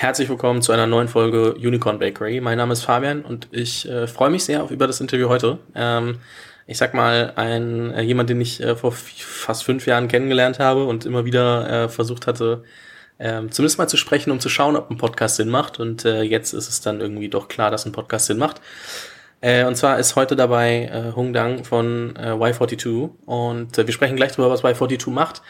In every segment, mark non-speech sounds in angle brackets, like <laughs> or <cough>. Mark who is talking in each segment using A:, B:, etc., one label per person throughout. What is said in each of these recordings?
A: Herzlich willkommen zu einer neuen Folge Unicorn Bakery. Mein Name ist Fabian und ich äh, freue mich sehr auf über das Interview heute. Ähm, ich sag mal, ein äh, jemand, den ich äh, vor fast fünf Jahren kennengelernt habe und immer wieder äh, versucht hatte, ähm, zumindest mal zu sprechen, um zu schauen, ob ein Podcast Sinn macht. Und äh, jetzt ist es dann irgendwie doch klar, dass ein Podcast Sinn macht. Äh, und zwar ist heute dabei Hung Dang von äh, Y42 und wir sprechen gleich darüber, was Y42 macht.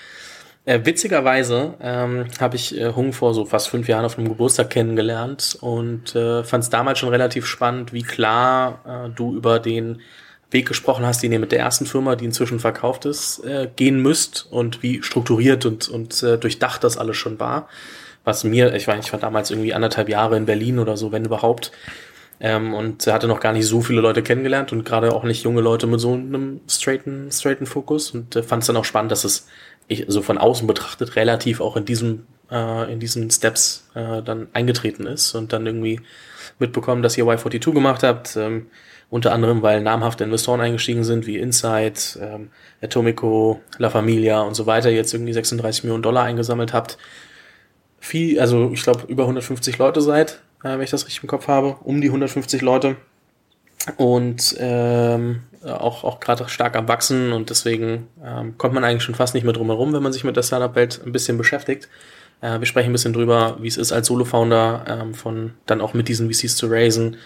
A: Äh, witzigerweise ähm, habe ich äh, Hung vor so fast fünf Jahren auf einem Geburtstag kennengelernt und äh, fand es damals schon relativ spannend, wie klar äh, du über den Weg gesprochen hast, den ihr mit der ersten Firma, die inzwischen verkauft ist, äh, gehen müsst und wie strukturiert und, und äh, durchdacht das alles schon war. Was mir, ich war, ich war damals irgendwie anderthalb Jahre in Berlin oder so, wenn überhaupt. Ähm, und hatte noch gar nicht so viele Leute kennengelernt und gerade auch nicht junge Leute mit so einem straighten, straighten Fokus und äh, fand es dann auch spannend, dass es ich, so von außen betrachtet relativ auch in diesem äh, in diesen Steps äh, dann eingetreten ist und dann irgendwie mitbekommen, dass ihr Y42 gemacht habt, ähm, unter anderem, weil namhafte Investoren eingestiegen sind, wie Insight, ähm, Atomico, La Familia und so weiter, jetzt irgendwie 36 Millionen Dollar eingesammelt habt. Viel, also ich glaube über 150 Leute seid, äh, wenn ich das richtig im Kopf habe, um die 150 Leute und ähm, auch, auch gerade stark am Wachsen und deswegen ähm, kommt man eigentlich schon fast nicht mehr drum herum, wenn man sich mit der Startup-Welt ein bisschen beschäftigt. Äh, wir sprechen ein bisschen drüber, wie es ist als Solo-Founder ähm, von dann auch mit diesen VCs zu raisen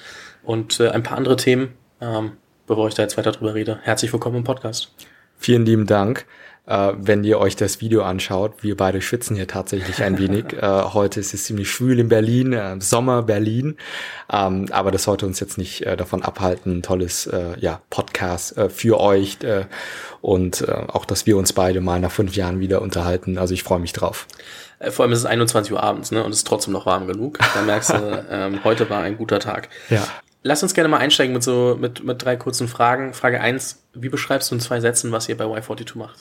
A: und äh, ein paar andere Themen. Ähm, bevor ich da jetzt weiter drüber rede, herzlich willkommen im Podcast.
B: Vielen lieben Dank äh, wenn ihr euch das Video anschaut. Wir beide schwitzen hier tatsächlich ein wenig. <laughs> äh, heute ist es ziemlich schwül in Berlin, äh, Sommer Berlin. Ähm, aber das sollte uns jetzt nicht äh, davon abhalten, ein tolles äh, ja, Podcast äh, für euch und auch, dass wir uns beide mal nach fünf Jahren wieder unterhalten. Also ich freue mich drauf.
A: Vor allem ist es 21 Uhr abends, ne? Und es ist trotzdem noch warm genug. Da merkst du, <laughs> ähm, heute war ein guter Tag.
B: Ja.
A: Lass uns gerne mal einsteigen mit so mit, mit drei kurzen Fragen. Frage eins: Wie beschreibst du in zwei Sätzen, was ihr bei Y42 macht?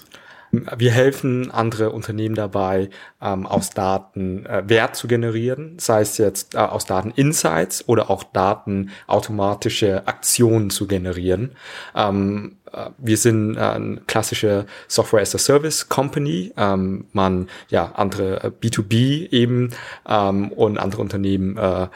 B: Wir helfen andere Unternehmen dabei, ähm, aus Daten äh, Wert zu generieren, sei es jetzt äh, aus Daten Insights oder auch Daten automatische Aktionen zu generieren. Ähm, äh, wir sind äh, eine klassische Software as a Service Company. Ähm, man, ja, andere äh, B2B eben ähm, und andere Unternehmen äh,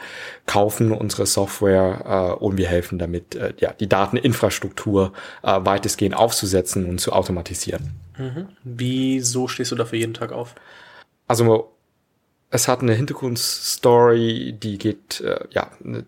B: kaufen unsere Software äh, und wir helfen damit, äh, ja, die Dateninfrastruktur äh, weitestgehend aufzusetzen und zu automatisieren.
A: Mhm. Wieso stehst du dafür jeden Tag auf?
B: Also es hat eine Hintergrundstory, die geht äh, ja ne,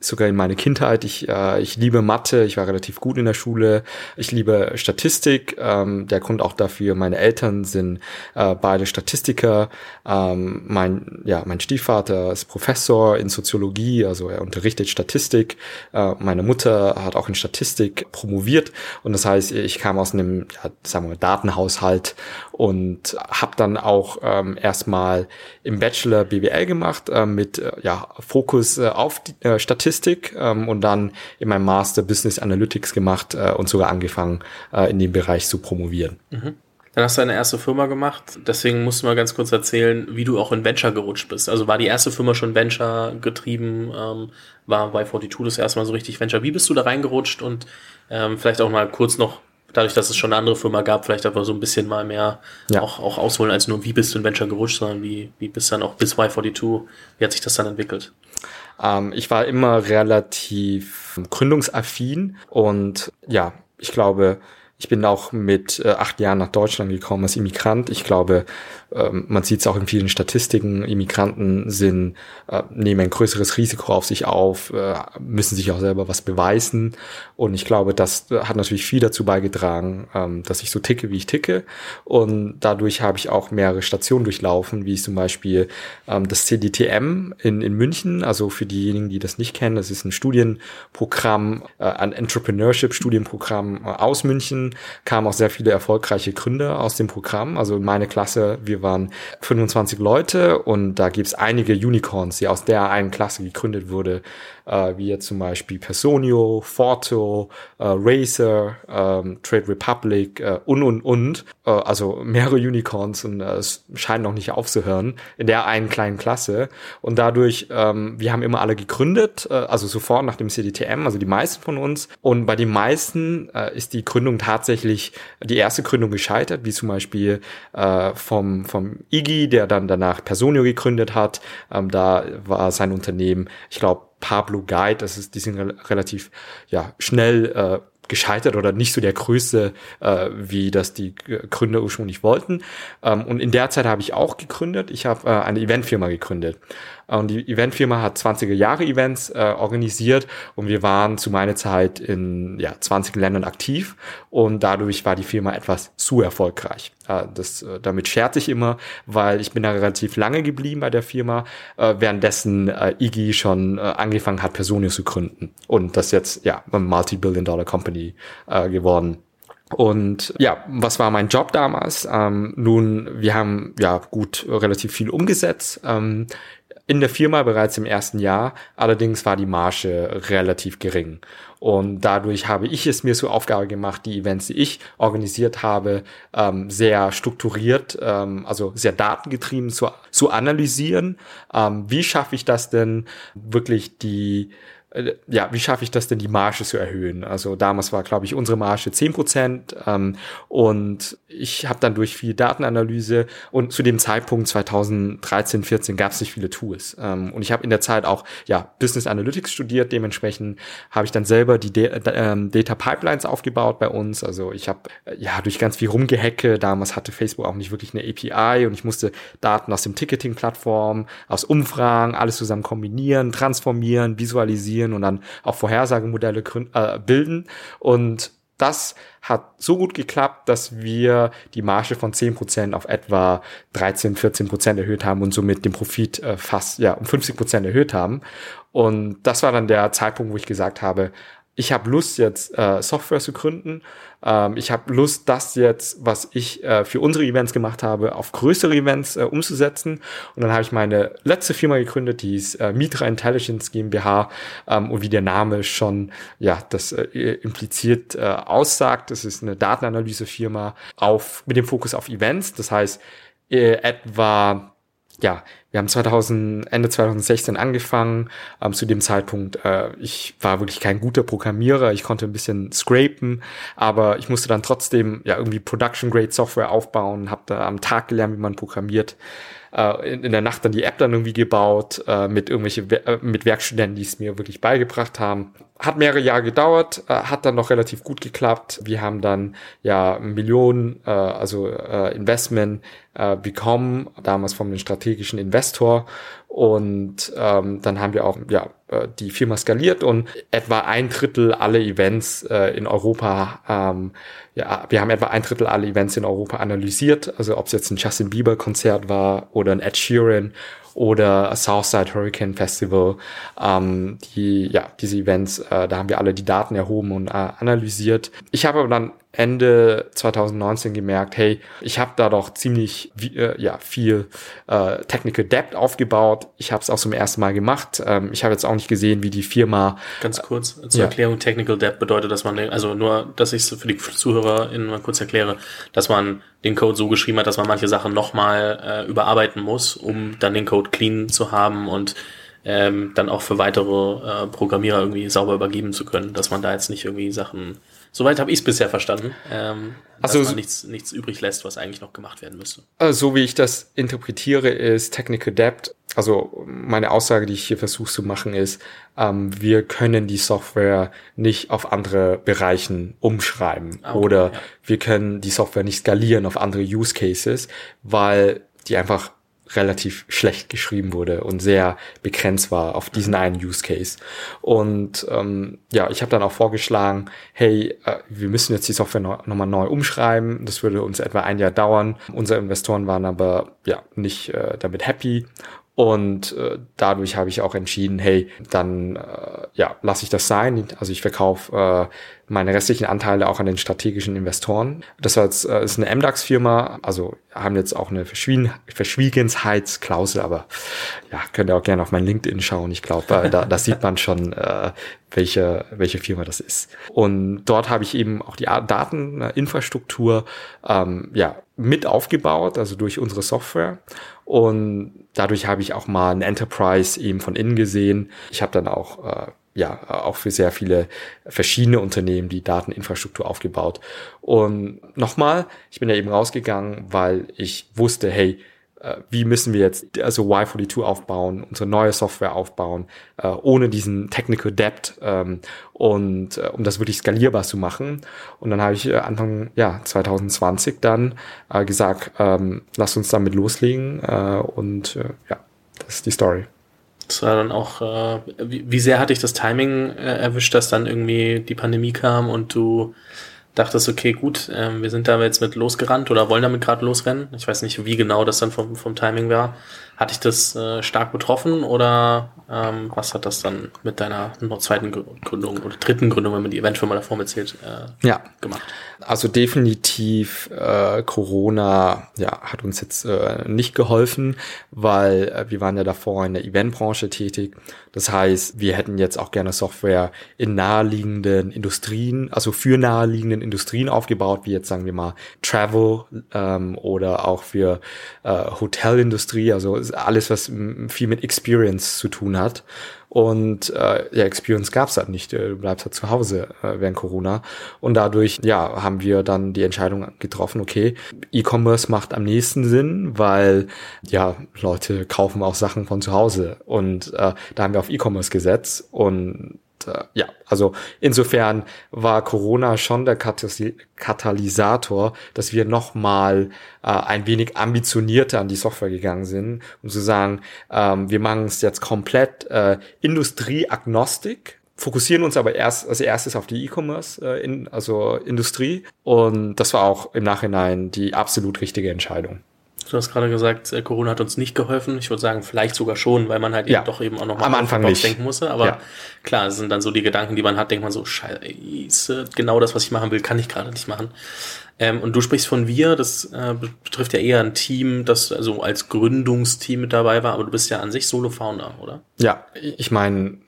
B: sogar in meine Kindheit. Ich, äh, ich liebe Mathe, ich war relativ gut in der Schule. Ich liebe Statistik. Ähm, der Grund auch dafür, meine Eltern sind äh, beide Statistiker. Ähm, mein ja mein Stiefvater ist Professor in Soziologie, also er unterrichtet Statistik. Äh, meine Mutter hat auch in Statistik promoviert und das heißt, ich kam aus einem ja, sagen wir Datenhaushalt und habe dann auch ähm, erstmal im Bachelor BWL gemacht äh, mit äh, ja, Fokus äh, auf die, äh, Statistik ähm, und dann in meinem Master Business Analytics gemacht äh, und sogar angefangen äh, in dem Bereich zu promovieren.
A: Mhm. Dann hast du eine erste Firma gemacht. Deswegen musst du mal ganz kurz erzählen, wie du auch in Venture gerutscht bist. Also war die erste Firma schon Venture getrieben? Ähm, war bei 42 das erste Mal so richtig Venture? Wie bist du da reingerutscht? Und ähm, vielleicht auch mal kurz noch dadurch, dass es schon eine andere Firma gab, vielleicht einfach so ein bisschen mal mehr ja. auch, auch ausholen als nur, wie bist du in Venture gerutscht, sondern wie, wie bist dann auch bis Y42, wie hat sich das dann entwickelt?
B: Ähm, ich war immer relativ gründungsaffin und ja, ich glaube, ich bin auch mit äh, acht Jahren nach Deutschland gekommen als Immigrant. Ich glaube, ähm, man sieht es auch in vielen Statistiken, Immigranten sind, äh, nehmen ein größeres Risiko auf sich auf, äh, müssen sich auch selber was beweisen. Und ich glaube, das hat natürlich viel dazu beigetragen, ähm, dass ich so ticke, wie ich ticke. Und dadurch habe ich auch mehrere Stationen durchlaufen, wie zum Beispiel ähm, das CDTM in, in München. Also für diejenigen, die das nicht kennen, das ist ein Studienprogramm, äh, ein Entrepreneurship-Studienprogramm aus München. Kamen auch sehr viele erfolgreiche Gründer aus dem Programm. Also meine Klasse, wir waren 25 Leute und da gibt es einige Unicorns, die aus der einen Klasse gegründet wurde, äh, wie jetzt zum Beispiel Personio, Forto, äh, Razer, ähm, Trade Republic äh, und und und. Äh, also mehrere Unicorns und äh, es scheint noch nicht aufzuhören in der einen kleinen Klasse. Und dadurch, ähm, wir haben immer alle gegründet, äh, also sofort nach dem CDTM, also die meisten von uns. Und bei den meisten äh, ist die Gründung tatsächlich die erste Gründung gescheitert, wie zum Beispiel äh, vom, vom Iggy, der dann danach Personio gegründet hat. Ähm, da war sein Unternehmen, ich glaube, Pablo Guide, das ist, die sind re relativ ja, schnell äh, gescheitert oder nicht so der größte, äh, wie das die Gründer ursprünglich wollten. Ähm, und in der Zeit habe ich auch gegründet. Ich habe äh, eine Eventfirma gegründet. Und die Eventfirma hat 20er Jahre Events äh, organisiert und wir waren zu meiner Zeit in ja, 20 Ländern aktiv und dadurch war die Firma etwas zu erfolgreich. Äh, das, äh, damit scherze ich immer, weil ich bin da relativ lange geblieben bei der Firma, äh, währenddessen äh, Iggy schon äh, angefangen hat, Personio zu gründen und das jetzt ja eine Multi-Billion-Dollar-Company äh, geworden. Und ja, was war mein Job damals? Ähm, nun, wir haben ja gut relativ viel umgesetzt. Ähm, in der Firma bereits im ersten Jahr. Allerdings war die Marge relativ gering. Und dadurch habe ich es mir zur Aufgabe gemacht, die Events, die ich organisiert habe, ähm, sehr strukturiert, ähm, also sehr datengetrieben zu, zu analysieren. Ähm, wie schaffe ich das denn, wirklich die ja, wie schaffe ich das denn, die Marge zu erhöhen? Also damals war, glaube ich, unsere Marge zehn Prozent ähm, und ich habe dann durch viel Datenanalyse und zu dem Zeitpunkt 2013, 14 gab es nicht viele Tools ähm, und ich habe in der Zeit auch ja Business Analytics studiert. Dementsprechend habe ich dann selber die De ähm, Data Pipelines aufgebaut bei uns. Also ich habe äh, ja durch ganz viel rumgehacke. Damals hatte Facebook auch nicht wirklich eine API und ich musste Daten aus dem Ticketing-Plattform, aus Umfragen, alles zusammen kombinieren, transformieren, visualisieren analysieren und dann auch Vorhersagemodelle äh, bilden. Und das hat so gut geklappt, dass wir die Marge von 10% auf etwa 13, 14% erhöht haben und somit den Profit äh, fast ja, um 50% erhöht haben. Und das war dann der Zeitpunkt, wo ich gesagt habe, ich habe Lust jetzt äh, Software zu gründen. Ähm, ich habe Lust, das jetzt, was ich äh, für unsere Events gemacht habe, auf größere Events äh, umzusetzen. Und dann habe ich meine letzte Firma gegründet, die ist äh, Mitra Intelligence GmbH. Ähm, und wie der Name schon ja das äh, impliziert äh, aussagt, das ist eine Datenanalysefirma auf mit dem Fokus auf Events. Das heißt äh, etwa ja, wir haben 2000, Ende 2016 angefangen. Ähm, zu dem Zeitpunkt, äh, ich war wirklich kein guter Programmierer. Ich konnte ein bisschen scrapen, aber ich musste dann trotzdem ja irgendwie Production-Grade Software aufbauen, habe da am Tag gelernt, wie man programmiert äh, in, in, der Nacht dann die App dann irgendwie gebaut, äh, mit irgendwelche äh, mit Werkstudenten, die es mir wirklich beigebracht haben. Hat mehrere Jahre gedauert, äh, hat dann noch relativ gut geklappt. Wir haben dann ja Millionen, äh, also äh, Investment äh, bekommen, damals vom strategischen Investor. Und ähm, dann haben wir auch ja äh, die Firma skaliert und etwa ein Drittel alle Events äh, in Europa, ähm, ja, wir haben etwa ein Drittel alle Events in Europa analysiert. Also ob es jetzt ein Justin Bieber Konzert war oder ein Ed Sheeran oder Southside Hurricane Festival. Ähm, die, ja, diese Events, äh, da haben wir alle die Daten erhoben und äh, analysiert. Ich habe dann Ende 2019 gemerkt, hey, ich habe da doch ziemlich äh, ja viel äh, Technical Debt aufgebaut. Ich habe es auch zum ersten Mal gemacht. Ähm, ich habe jetzt auch nicht gesehen, wie die Firma.
A: Ganz kurz zur ja. Erklärung: Technical Debt bedeutet, dass man also nur, dass ich es für die ZuhörerInnen mal kurz erkläre, dass man den Code so geschrieben hat, dass man manche Sachen nochmal äh, überarbeiten muss, um dann den Code clean zu haben und ähm, dann auch für weitere äh, Programmierer irgendwie sauber übergeben zu können, dass man da jetzt nicht irgendwie Sachen Soweit habe ich es bisher verstanden, ähm, dass also, man nichts, nichts übrig lässt, was eigentlich noch gemacht werden müsste.
B: Äh, so wie ich das interpretiere, ist Technical Debt, also meine Aussage, die ich hier versuche zu machen, ist, ähm, wir können die Software nicht auf andere Bereichen umschreiben ah, okay, oder ja. wir können die Software nicht skalieren auf andere Use Cases, weil die einfach relativ schlecht geschrieben wurde und sehr begrenzt war auf diesen einen Use Case. Und ähm, ja, ich habe dann auch vorgeschlagen, hey, äh, wir müssen jetzt die Software noch, nochmal neu umschreiben. Das würde uns etwa ein Jahr dauern. Unsere Investoren waren aber ja nicht äh, damit happy und äh, dadurch habe ich auch entschieden, hey, dann äh, ja, lasse ich das sein. Also ich verkaufe äh, meine restlichen Anteile auch an den strategischen Investoren. Das jetzt, äh, ist eine MDAX-Firma, also haben jetzt auch eine Verschwiegen Verschwiegenheitsklausel, aber ja, könnt ihr auch gerne auf mein LinkedIn schauen. Ich glaube, äh, da, da sieht man schon, äh, welche, welche Firma das ist. Und dort habe ich eben auch die Dateninfrastruktur ähm, ja, mit aufgebaut, also durch unsere Software. Und dadurch habe ich auch mal ein Enterprise eben von innen gesehen. Ich habe dann auch äh, ja auch für sehr viele verschiedene Unternehmen die Dateninfrastruktur aufgebaut. Und nochmal, ich bin ja eben rausgegangen, weil ich wusste, hey, wie müssen wir jetzt also Y42 aufbauen, unsere neue Software aufbauen, äh, ohne diesen Technical Debt ähm, und äh, um das wirklich skalierbar zu machen. Und dann habe ich äh, Anfang ja 2020 dann äh, gesagt, ähm, lass uns damit loslegen äh, und äh, ja, das ist die Story.
A: Das war dann auch, äh, wie, sehr hat dich das Timing äh, erwischt, dass dann irgendwie die Pandemie kam und du dachtest, okay, gut, ähm, wir sind da jetzt mit losgerannt oder wollen damit gerade losrennen. Ich weiß nicht, wie genau das dann vom, vom Timing war. Hat dich das äh, stark betroffen oder ähm, was hat das dann mit deiner zweiten Gründung oder dritten Gründung, wenn man die Eventfirma davor mitzählt,
B: äh, ja. gemacht? Also definitiv äh, Corona ja, hat uns jetzt äh, nicht geholfen, weil äh, wir waren ja davor in der Eventbranche tätig. Das heißt, wir hätten jetzt auch gerne Software in naheliegenden Industrien, also für naheliegenden Industrien aufgebaut, wie jetzt sagen wir mal Travel ähm, oder auch für äh, Hotelindustrie, also alles, was viel mit Experience zu tun hat. Und äh, ja, Experience gab's halt nicht. Du bleibst halt zu Hause äh, während Corona. Und dadurch, ja, haben wir dann die Entscheidung getroffen, okay, E-Commerce macht am nächsten Sinn, weil ja, Leute kaufen auch Sachen von zu Hause. Und äh, da haben wir auf E-Commerce gesetzt und äh, ja, also insofern war Corona schon der Katalysator, dass wir nochmal äh, ein wenig ambitionierter an die Software gegangen sind, um zu sagen, ähm, wir machen es jetzt komplett äh, industrieagnostik, fokussieren uns aber erst als erstes auf die E-Commerce, äh, in, also Industrie. Und das war auch im Nachhinein die absolut richtige Entscheidung.
A: Du hast gerade gesagt, äh, Corona hat uns nicht geholfen. Ich würde sagen, vielleicht sogar schon, weil man halt
B: ja.
A: eben doch eben auch noch mal
B: am Anfang nicht.
A: denken musste. Aber ja. klar, es sind dann so die Gedanken, die man hat, denkt man so, scheiße, genau das, was ich machen will, kann ich gerade nicht machen. Ähm, und du sprichst von wir, das äh, betrifft ja eher ein Team, das also als Gründungsteam mit dabei war, aber du bist ja an sich Solo-Founder, oder?
B: Ja, ich meine,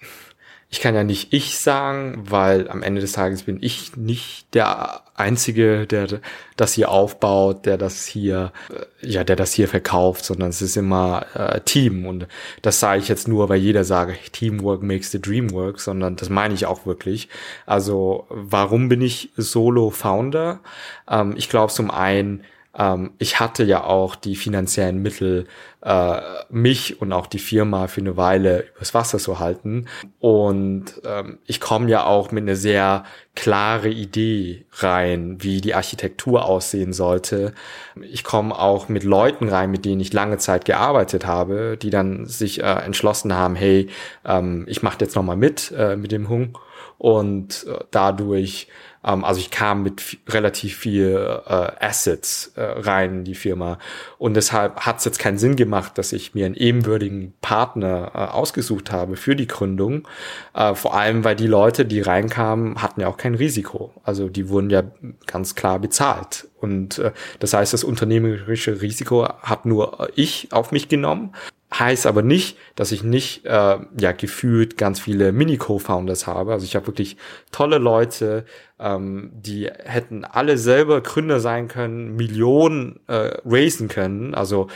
B: ich kann ja nicht ich sagen, weil am Ende des Tages bin ich nicht der Einzige, der das hier aufbaut, der das hier, äh, ja, der das hier verkauft, sondern es ist immer äh, Team. Und das sage ich jetzt nur, weil jeder sage, Teamwork makes the dream work, sondern das meine ich auch wirklich. Also warum bin ich Solo-Founder? Ähm, ich glaube zum einen, ähm, ich hatte ja auch die finanziellen Mittel, äh, mich und auch die Firma für eine Weile übers Wasser zu halten. Und ähm, ich komme ja auch mit einer sehr klare Idee rein, wie die Architektur aussehen sollte. Ich komme auch mit Leuten rein, mit denen ich lange Zeit gearbeitet habe, die dann sich äh, entschlossen haben, hey, ähm, ich mache jetzt nochmal mit äh, mit dem Hung. Und äh, dadurch ähm, also ich kam mit relativ viel äh, Assets äh, rein in die Firma. Und deshalb hat es jetzt keinen Sinn gemacht, dass ich mir einen ebenwürdigen Partner äh, ausgesucht habe für die Gründung. Äh, vor allem, weil die Leute, die reinkamen, hatten ja auch kein Risiko. Also die wurden ja ganz klar bezahlt. Und äh, das heißt, das unternehmerische Risiko hat nur ich auf mich genommen. Heißt aber nicht, dass ich nicht äh, ja gefühlt ganz viele Mini-Co-Founders habe. Also ich habe wirklich tolle Leute, ähm, die hätten alle selber Gründer sein können, Millionen äh, raisen können. Also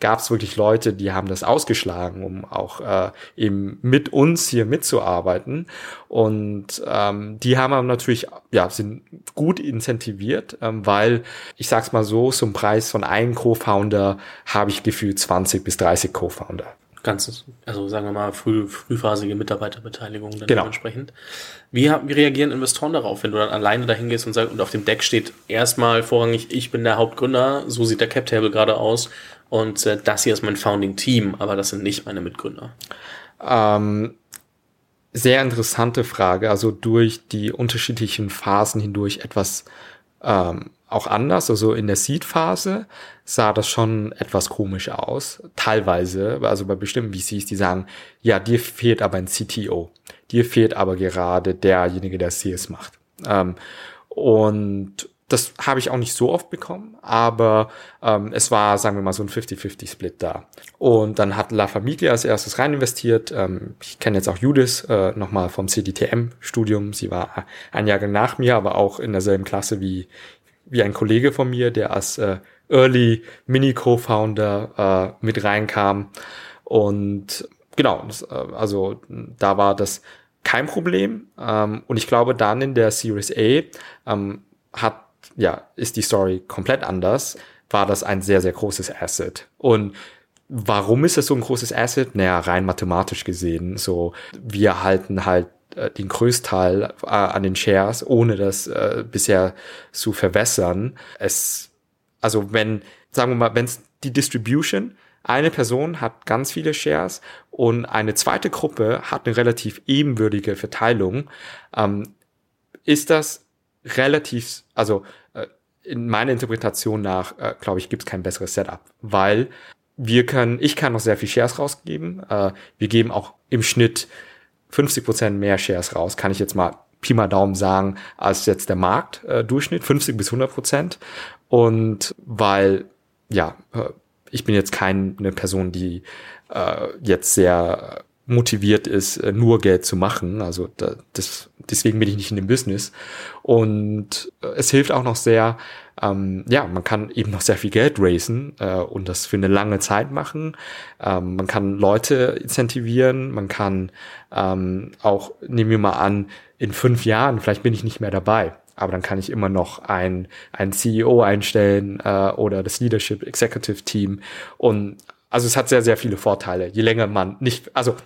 B: gab es wirklich Leute, die haben das ausgeschlagen, um auch äh, eben mit uns hier mitzuarbeiten. Und ähm, die haben aber natürlich, ja, sind gut incentiviert, ähm, weil ich sag's mal so, zum Preis von einem Co-Founder habe ich gefühlt 20 bis 30 Co-Founder.
A: Ganzes, also sagen wir mal früh, frühphasige Mitarbeiterbeteiligung dann
B: genau.
A: dementsprechend. Wie, wie reagieren Investoren darauf, wenn du dann alleine dahin gehst und sagst, und auf dem Deck steht erstmal vorrangig, ich bin der Hauptgründer, so sieht der Cap Table gerade aus und äh, das hier ist mein Founding Team, aber das sind nicht meine Mitgründer.
B: Ähm, sehr interessante Frage, also durch die unterschiedlichen Phasen hindurch etwas ähm, auch anders. Also in der Seed-Phase sah das schon etwas komisch aus. Teilweise, also bei bestimmten VCs, die sagen, ja, dir fehlt aber ein CTO. Dir fehlt aber gerade derjenige, der Sales macht. Ähm, und das habe ich auch nicht so oft bekommen, aber ähm, es war, sagen wir mal, so ein 50-50-Split da. Und dann hat La Familia als erstes rein investiert. Ähm, ich kenne jetzt auch Judith äh, nochmal vom CDTM-Studium. Sie war ein Jahr nach mir, aber auch in derselben Klasse wie, wie ein Kollege von mir, der als äh, Early Mini-Co-Founder äh, mit reinkam. Und genau, das, äh, also da war das kein Problem. Ähm, und ich glaube, dann in der Series A ähm, hat, ja, ist die Story komplett anders, war das ein sehr, sehr großes Asset. Und warum ist es so ein großes Asset? Naja, rein mathematisch gesehen. So, wir halten halt äh, den Größteil äh, an den Shares, ohne das äh, bisher zu verwässern. Es, also wenn, sagen wir mal, wenn es die Distribution eine Person hat ganz viele Shares und eine zweite Gruppe hat eine relativ ebenwürdige Verteilung, ähm, ist das relativ, also äh, in meiner Interpretation nach, äh, glaube ich, gibt es kein besseres Setup, weil wir können, ich kann noch sehr viel Shares rausgeben. Äh, wir geben auch im Schnitt 50 Prozent mehr Shares raus, kann ich jetzt mal Pi mal Daumen sagen, als jetzt der Marktdurchschnitt, äh, 50 bis 100 Prozent. Und weil, ja, äh, ich bin jetzt keine Person, die äh, jetzt sehr motiviert ist, äh, nur Geld zu machen. Also da, das, deswegen bin ich nicht in dem Business. Und äh, es hilft auch noch sehr, ähm, ja, man kann eben noch sehr viel Geld raisen äh, und das für eine lange Zeit machen. Ähm, man kann Leute incentivieren, man kann ähm, auch, nehmen wir mal an, in fünf Jahren, vielleicht bin ich nicht mehr dabei aber dann kann ich immer noch ein, ein CEO einstellen äh, oder das Leadership Executive Team. Und also es hat sehr, sehr viele Vorteile, je länger man nicht, also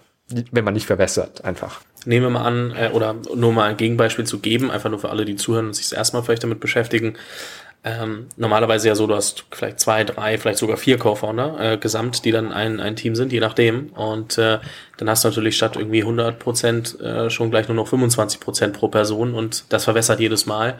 B: wenn man nicht verwässert, einfach.
A: Nehmen wir mal an, äh, oder nur mal ein Gegenbeispiel zu geben, einfach nur für alle, die zuhören und sich das erstmal vielleicht damit beschäftigen ähm, normalerweise ja so, du hast vielleicht zwei, drei, vielleicht sogar vier Co-Founder äh, gesamt, die dann ein, ein Team sind, je nachdem. Und äh, dann hast du natürlich statt irgendwie 100 Prozent äh, schon gleich nur noch 25 Prozent pro Person und das verwässert jedes Mal.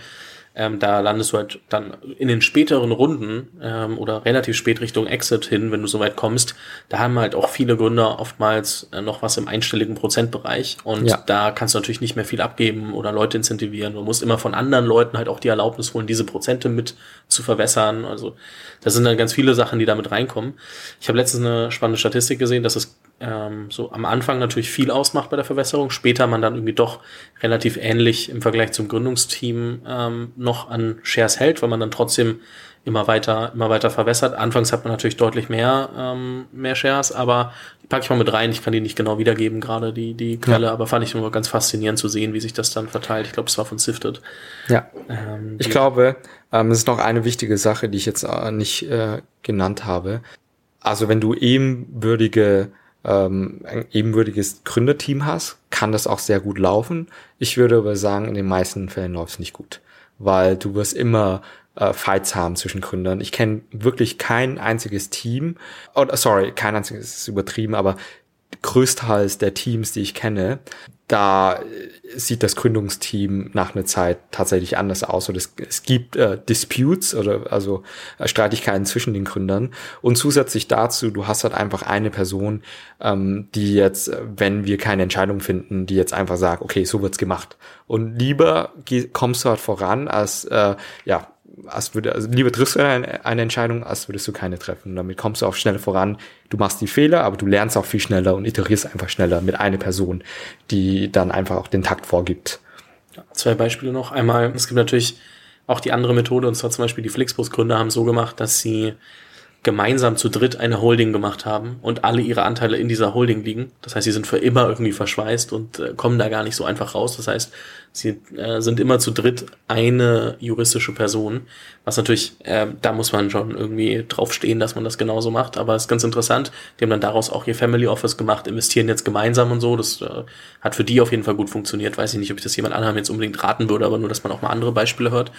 A: Ähm, da landest du halt dann in den späteren Runden ähm, oder relativ spät Richtung Exit hin, wenn du so weit kommst. Da haben halt auch viele Gründer oftmals äh, noch was im einstelligen Prozentbereich und ja. da kannst du natürlich nicht mehr viel abgeben oder Leute incentivieren. Du musst immer von anderen Leuten halt auch die Erlaubnis holen, diese Prozente mit zu verwässern. Also da sind dann ganz viele Sachen, die damit reinkommen. Ich habe letztens eine spannende Statistik gesehen, dass es ähm, so am Anfang natürlich viel ausmacht bei der Verwässerung, später man dann irgendwie doch relativ ähnlich im Vergleich zum Gründungsteam ähm, noch an Shares hält, weil man dann trotzdem immer weiter, immer weiter verwässert. Anfangs hat man natürlich deutlich mehr, ähm, mehr Shares, aber die packe ich mal mit rein. Ich kann die nicht genau wiedergeben, gerade die, die Quelle, ja. aber fand ich nur ganz faszinierend zu sehen, wie sich das dann verteilt. Ich glaube, es war von Sifted.
B: Ja. Ähm, ich glaube, ähm, es ist noch eine wichtige Sache, die ich jetzt äh, nicht äh, genannt habe. Also wenn du ebenwürdige ähm, ein ebenwürdiges Gründerteam hast, kann das auch sehr gut laufen. Ich würde aber sagen, in den meisten Fällen läuft es nicht gut, weil du wirst immer äh, Fights haben zwischen Gründern. Ich kenne wirklich kein einziges Team, oder sorry, kein einziges ist übertrieben, aber größtenteils der Teams, die ich kenne, da sieht das Gründungsteam nach einer Zeit tatsächlich anders aus. Oder es, es gibt äh, Disputes oder also äh, Streitigkeiten zwischen den Gründern. Und zusätzlich dazu, du hast halt einfach eine Person, ähm, die jetzt, wenn wir keine Entscheidung finden, die jetzt einfach sagt, okay, so wird's gemacht. Und lieber kommst du halt voran, als äh, ja als würde, also lieber triffst du eine, eine Entscheidung, als würdest du keine treffen. Und damit kommst du auch schneller voran. Du machst die Fehler, aber du lernst auch viel schneller und iterierst einfach schneller mit einer Person, die dann einfach auch den Takt vorgibt.
A: Zwei Beispiele noch. Einmal, es gibt natürlich auch die andere Methode, und zwar zum Beispiel die Flixbus-Gründer haben so gemacht, dass sie gemeinsam zu dritt eine Holding gemacht haben und alle ihre Anteile in dieser Holding liegen. Das heißt, sie sind für immer irgendwie verschweißt und äh, kommen da gar nicht so einfach raus. Das heißt, sie äh, sind immer zu dritt eine juristische Person, was natürlich, äh, da muss man schon irgendwie drauf stehen, dass man das genauso macht. Aber es ist ganz interessant. Die haben dann daraus auch ihr Family Office gemacht, investieren jetzt gemeinsam und so. Das äh, hat für die auf jeden Fall gut funktioniert. Weiß ich nicht, ob ich das jemand anderem jetzt unbedingt raten würde, aber nur, dass man auch mal andere Beispiele hört.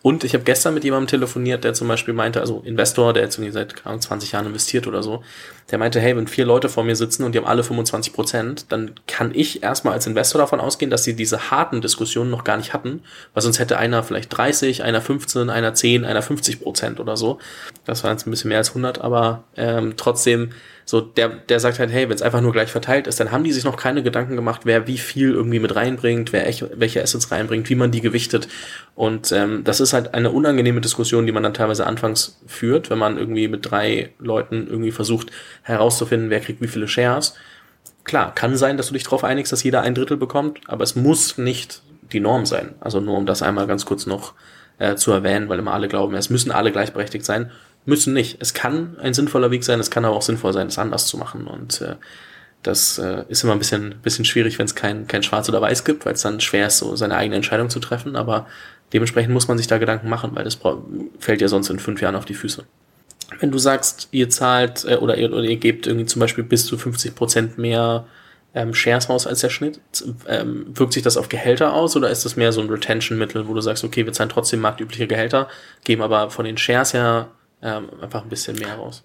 A: Und ich habe gestern mit jemandem telefoniert, der zum Beispiel meinte, also Investor, der jetzt irgendwie seit 20 Jahren investiert oder so, der meinte, hey, wenn vier Leute vor mir sitzen und die haben alle 25 Prozent, dann kann ich erstmal als Investor davon ausgehen, dass sie diese harten Diskussionen noch gar nicht hatten, weil sonst hätte einer vielleicht 30, einer 15, einer 10, einer 50 Prozent oder so. Das war jetzt ein bisschen mehr als 100, aber ähm, trotzdem so, der, der sagt halt, hey, wenn es einfach nur gleich verteilt ist, dann haben die sich noch keine Gedanken gemacht, wer wie viel irgendwie mit reinbringt, wer echt, welche Assets reinbringt, wie man die gewichtet. Und ähm, das ist halt eine unangenehme Diskussion, die man dann teilweise anfangs führt, wenn man irgendwie mit drei Leuten irgendwie versucht herauszufinden, wer kriegt wie viele Shares. Klar, kann sein, dass du dich darauf einigst, dass jeder ein Drittel bekommt, aber es muss nicht die Norm sein. Also nur um das einmal ganz kurz noch äh, zu erwähnen, weil immer alle glauben, es müssen alle gleichberechtigt sein müssen nicht. Es kann ein sinnvoller Weg sein, es kann aber auch sinnvoll sein, es anders zu machen. Und äh, das äh, ist immer ein bisschen, bisschen schwierig, wenn es kein, kein Schwarz oder Weiß gibt, weil es dann schwer ist, so seine eigene Entscheidung zu treffen. Aber dementsprechend muss man sich da Gedanken machen, weil das fällt ja sonst in fünf Jahren auf die Füße. Wenn du sagst, ihr zahlt äh, oder, ihr, oder ihr gebt irgendwie zum Beispiel bis zu 50 Prozent mehr ähm, Shares raus als der Schnitt, ähm, wirkt sich das auf Gehälter aus oder ist das mehr so ein Retention-Mittel, wo du sagst, okay, wir zahlen trotzdem marktübliche Gehälter, geben aber von den Shares her ähm, einfach ein bisschen mehr raus?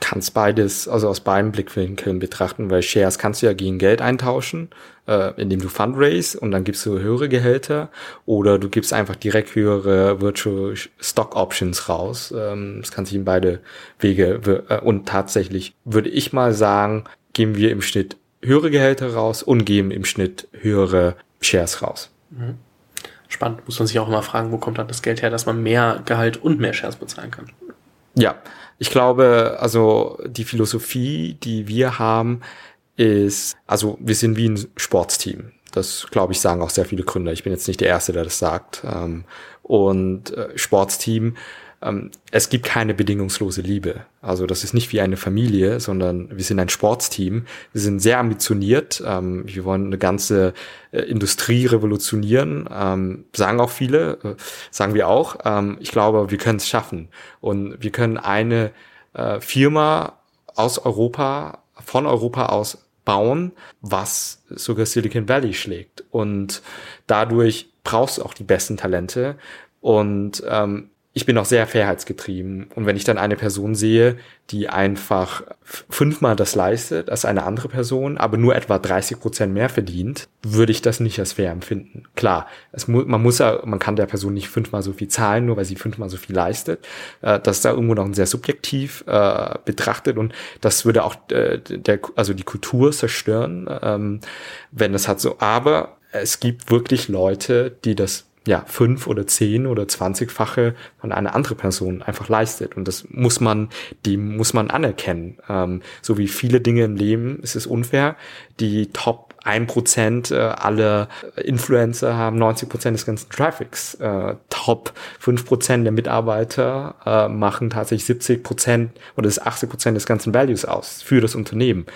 B: kannst beides, also aus beiden Blickwinkeln betrachten, weil Shares kannst du ja gegen Geld eintauschen, äh, indem du Fundraise und dann gibst du höhere Gehälter oder du gibst einfach direkt höhere Virtual Stock Options raus. Ähm, das kann sich in beide Wege äh, und tatsächlich würde ich mal sagen, geben wir im Schnitt höhere Gehälter raus und geben im Schnitt höhere Shares raus. Mhm.
A: Spannend, muss man sich auch immer fragen, wo kommt dann das Geld her, dass man mehr Gehalt und mehr Shares bezahlen kann.
B: Ja, ich glaube, also die Philosophie, die wir haben, ist, also wir sind wie ein Sportsteam. Das, glaube ich, sagen auch sehr viele Gründer. Ich bin jetzt nicht der Erste, der das sagt. Ähm, und äh, Sportsteam ähm, es gibt keine bedingungslose Liebe. Also das ist nicht wie eine Familie, sondern wir sind ein Sportsteam. Wir sind sehr ambitioniert. Ähm, wir wollen eine ganze äh, Industrie revolutionieren. Ähm, sagen auch viele, äh, sagen wir auch. Ähm, ich glaube, wir können es schaffen. Und wir können eine äh, Firma aus Europa, von Europa aus bauen, was sogar Silicon Valley schlägt. Und dadurch brauchst du auch die besten Talente. Und ähm, ich bin auch sehr fairheitsgetrieben. Und wenn ich dann eine Person sehe, die einfach fünfmal das leistet als eine andere Person, aber nur etwa 30 Prozent mehr verdient, würde ich das nicht als fair empfinden. Klar, mu man muss ja, man kann der Person nicht fünfmal so viel zahlen, nur weil sie fünfmal so viel leistet. Äh, das ist da irgendwo noch sehr subjektiv äh, betrachtet und das würde auch äh, der, also die Kultur zerstören, ähm, wenn das hat so. Aber es gibt wirklich Leute, die das ja, fünf oder zehn oder zwanzigfache von einer anderen Person einfach leistet. Und das muss man, die muss man anerkennen. Ähm, so wie viele Dinge im Leben ist es unfair. Die Top 1% äh, aller Influencer haben 90% des ganzen Traffics. Äh, Top 5% der Mitarbeiter äh, machen tatsächlich 70% oder 80% des ganzen Values aus für das Unternehmen.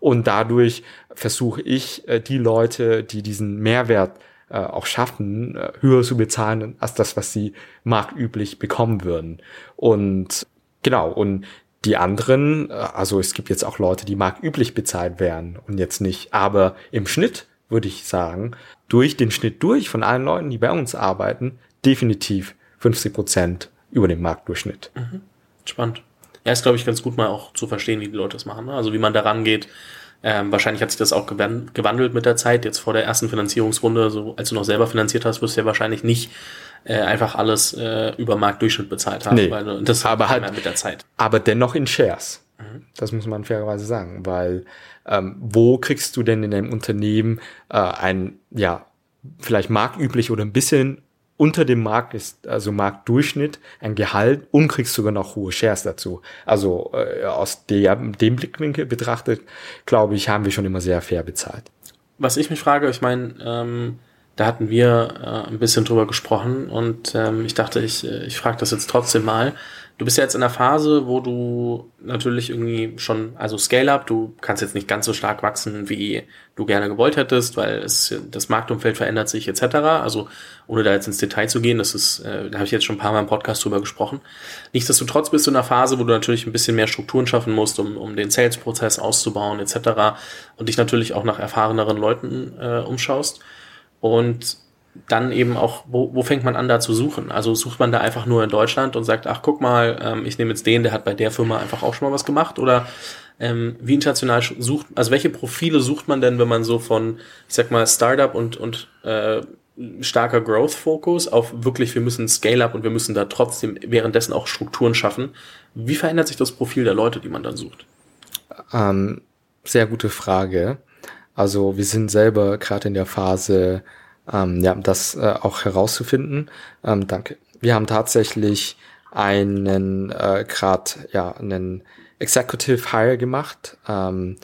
B: Und dadurch versuche ich, äh, die Leute, die diesen Mehrwert äh, auch schaffen, äh, höher zu bezahlen als das, was sie marktüblich bekommen würden. Und genau, und die anderen, äh, also es gibt jetzt auch Leute, die marktüblich bezahlt werden und jetzt nicht, aber im Schnitt würde ich sagen, durch den Schnitt durch von allen Leuten, die bei uns arbeiten, definitiv 50 Prozent über dem Marktdurchschnitt.
A: Mhm. Spannend. Ja, ist, glaube ich, ganz gut mal auch zu verstehen, wie die Leute das machen. Ne? Also wie man daran geht, ähm, wahrscheinlich hat sich das auch gewandelt mit der Zeit. Jetzt vor der ersten Finanzierungsrunde, so als du noch selber finanziert hast, wirst du ja wahrscheinlich nicht äh, einfach alles äh, über Marktdurchschnitt bezahlt haben.
B: Nee, weil das aber halt mit der Zeit. Aber dennoch in Shares. Mhm. Das muss man fairerweise sagen, weil ähm, wo kriegst du denn in einem Unternehmen äh, ein ja vielleicht marktüblich oder ein bisschen unter dem Markt ist, also Marktdurchschnitt, ein Gehalt und kriegst sogar noch hohe Shares dazu. Also äh, aus der, dem Blickwinkel betrachtet, glaube ich, haben wir schon immer sehr fair bezahlt.
A: Was ich mich frage, ich meine, ähm, da hatten wir äh, ein bisschen drüber gesprochen und ähm, ich dachte, ich, äh, ich frage das jetzt trotzdem mal. Du bist ja jetzt in der Phase, wo du natürlich irgendwie schon, also Scale-up, du kannst jetzt nicht ganz so stark wachsen, wie du gerne gewollt hättest, weil es das Marktumfeld verändert sich etc. Also ohne da jetzt ins Detail zu gehen, das ist, äh, da habe ich jetzt schon ein paar Mal im Podcast drüber gesprochen. Nichtsdestotrotz bist du in einer Phase, wo du natürlich ein bisschen mehr Strukturen schaffen musst, um, um den Sales-Prozess auszubauen etc. und dich natürlich auch nach erfahreneren Leuten äh, umschaust. Und dann eben auch, wo, wo fängt man an da zu suchen? Also sucht man da einfach nur in Deutschland und sagt, ach guck mal, ähm, ich nehme jetzt den, der hat bei der Firma einfach auch schon mal was gemacht oder ähm, wie international sucht, also welche Profile sucht man denn, wenn man so von, ich sag mal, Startup und, und äh, starker Growth-Fokus auf wirklich, wir müssen Scale-up und wir müssen da trotzdem währenddessen auch Strukturen schaffen. Wie verändert sich das Profil der Leute, die man dann sucht?
B: Ähm, sehr gute Frage. Also wir sind selber gerade in der Phase, ähm, ja, das äh, auch herauszufinden. Ähm, danke. Wir haben tatsächlich einen äh, gerade ja einen Executive Hire gemacht. Ähm,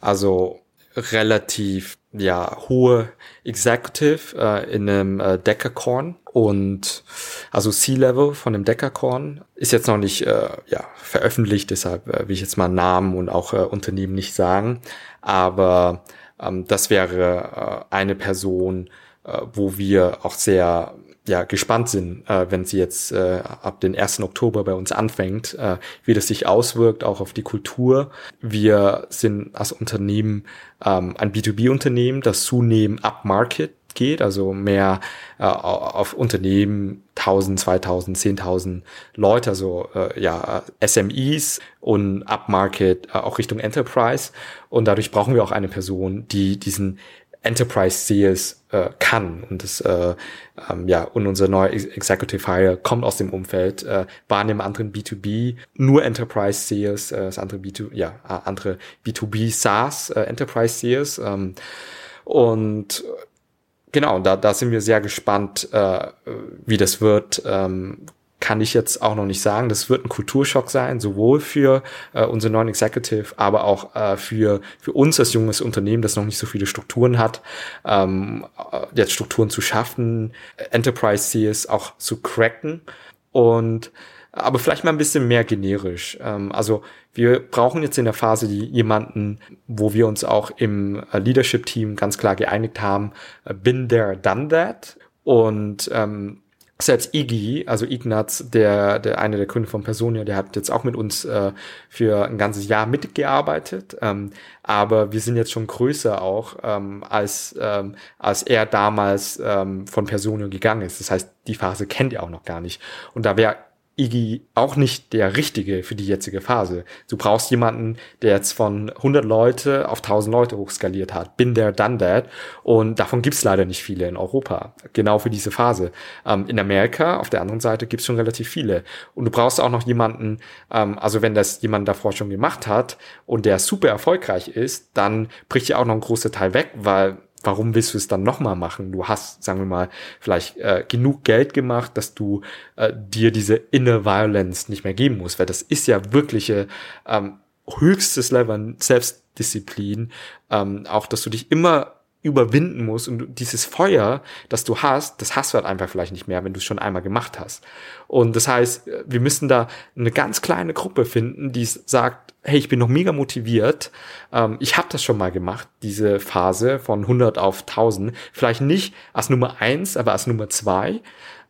B: also relativ ja hohe Executive äh, in einem äh, Decacorn und also C-Level von dem Decacorn ist jetzt noch nicht äh, ja veröffentlicht, deshalb äh, will ich jetzt mal Namen und auch äh, Unternehmen nicht sagen, aber ähm, das wäre äh, eine Person, wo wir auch sehr ja, gespannt sind, äh, wenn sie jetzt äh, ab den 1. Oktober bei uns anfängt, äh, wie das sich auswirkt, auch auf die Kultur. Wir sind als Unternehmen ähm, ein B2B-Unternehmen, das zunehmend upmarket geht, also mehr äh, auf Unternehmen 1000, 2000, 10.000 Leute, also äh, ja SMEs und Upmarket äh, auch Richtung Enterprise und dadurch brauchen wir auch eine Person, die diesen Enterprise Sales äh, kann. Und das, äh, ähm, ja, und unser neuer Executive Hire kommt aus dem Umfeld, äh, war in dem anderen B2B, nur Enterprise Sales, äh, das andere B2, ja, äh, andere B2B SaaS, äh, Enterprise Sales. Ähm, und genau, da, da sind wir sehr gespannt, äh, wie das wird. Ähm, kann ich jetzt auch noch nicht sagen. Das wird ein Kulturschock sein, sowohl für äh, unsere neuen Executive, aber auch äh, für, für uns als junges Unternehmen, das noch nicht so viele Strukturen hat, ähm, äh, jetzt Strukturen zu schaffen, Enterprise Seals auch zu cracken und aber vielleicht mal ein bisschen mehr generisch. Ähm, also wir brauchen jetzt in der Phase jemanden, wo wir uns auch im äh, Leadership-Team ganz klar geeinigt haben, äh, been there, done that. Und ähm, selbst Iggy, also Ignaz, der, der eine der Gründer von Personia, der hat jetzt auch mit uns äh, für ein ganzes Jahr mitgearbeitet. Ähm, aber wir sind jetzt schon größer auch, ähm, als, ähm, als er damals ähm, von Personio gegangen ist. Das heißt, die Phase kennt er auch noch gar nicht. Und da wäre Iggy auch nicht der Richtige für die jetzige Phase. Du brauchst jemanden, der jetzt von 100 Leute auf 1000 Leute hochskaliert hat. Bin there, done that. Und davon gibt's leider nicht viele in Europa. Genau für diese Phase. Ähm, in Amerika, auf der anderen Seite, gibt's schon relativ viele. Und du brauchst auch noch jemanden, ähm, also wenn das jemand davor schon gemacht hat und der super erfolgreich ist, dann bricht ja auch noch ein großer Teil weg, weil warum willst du es dann nochmal machen? Du hast, sagen wir mal, vielleicht äh, genug Geld gemacht, dass du äh, dir diese Inner Violence nicht mehr geben musst, weil das ist ja wirkliche ähm, höchstes Level Selbstdisziplin, ähm, auch dass du dich immer überwinden musst und dieses Feuer, das du hast, das hast du halt einfach vielleicht nicht mehr, wenn du es schon einmal gemacht hast. Und das heißt, wir müssen da eine ganz kleine Gruppe finden, die sagt, hey, ich bin noch mega motiviert, ähm, ich habe das schon mal gemacht, diese Phase von 100 auf 1000, vielleicht nicht als Nummer eins, aber als Nummer zwei.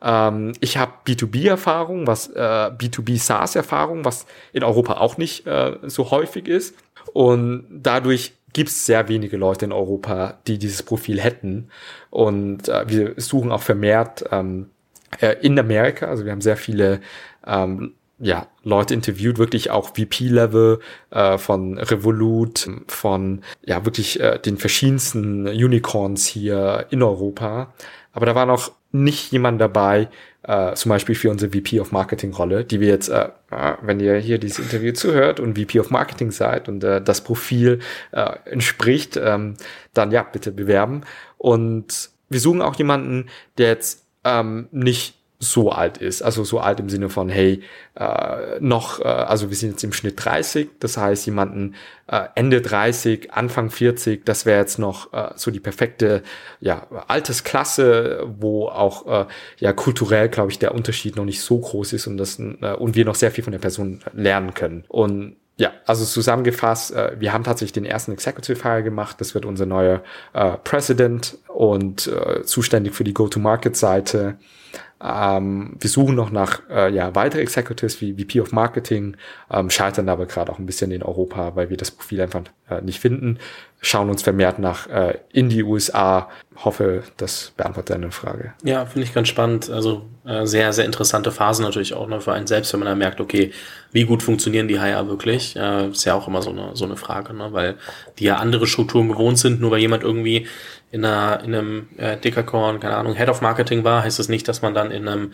B: Ähm, ich habe B2B-Erfahrung, was äh, B2B SaaS-Erfahrung, was in Europa auch nicht äh, so häufig ist. Und dadurch gibt es sehr wenige Leute in Europa, die dieses Profil hätten. Und äh, wir suchen auch vermehrt ähm, äh, in Amerika, also wir haben sehr viele ähm, ja, Leute interviewt, wirklich auch VP-Level äh, von Revolut, von ja wirklich äh, den verschiedensten Unicorns hier in Europa. Aber da war noch nicht jemand dabei, äh, zum Beispiel für unsere VP of Marketing Rolle, die wir jetzt, äh, wenn ihr hier dieses Interview zuhört und VP of Marketing seid und äh, das Profil äh, entspricht, ähm, dann ja, bitte bewerben. Und wir suchen auch jemanden, der jetzt ähm, nicht so alt ist. Also so alt im Sinne von, hey, äh, noch, äh, also wir sind jetzt im Schnitt 30, das heißt jemanden äh, Ende 30, Anfang 40, das wäre jetzt noch äh, so die perfekte ja, Altersklasse, wo auch äh, ja kulturell, glaube ich, der Unterschied noch nicht so groß ist und, das, äh, und wir noch sehr viel von der Person lernen können. Und ja, also zusammengefasst, äh, wir haben tatsächlich den ersten Executive Hire gemacht. Das wird unser neuer äh, President und äh, zuständig für die Go-to-Market-Seite. Ähm, wir suchen noch nach äh, ja, weitere Executives wie VP of Marketing, ähm, scheitern aber gerade auch ein bisschen in Europa, weil wir das Profil einfach äh, nicht finden. Schauen uns vermehrt nach äh, in die USA. Hoffe, das beantwortet deine Frage.
A: Ja, finde ich ganz spannend. Also äh, sehr, sehr interessante Phase natürlich auch ne, für einen selbst, wenn man dann merkt, okay, wie gut funktionieren die Hire wirklich? Äh, ist ja auch immer so eine, so eine Frage, ne? weil die ja andere Strukturen gewohnt sind, nur weil jemand irgendwie in, einer, in einem äh, Deckercorn, keine Ahnung, Head of Marketing war, heißt das nicht, dass man dann in einem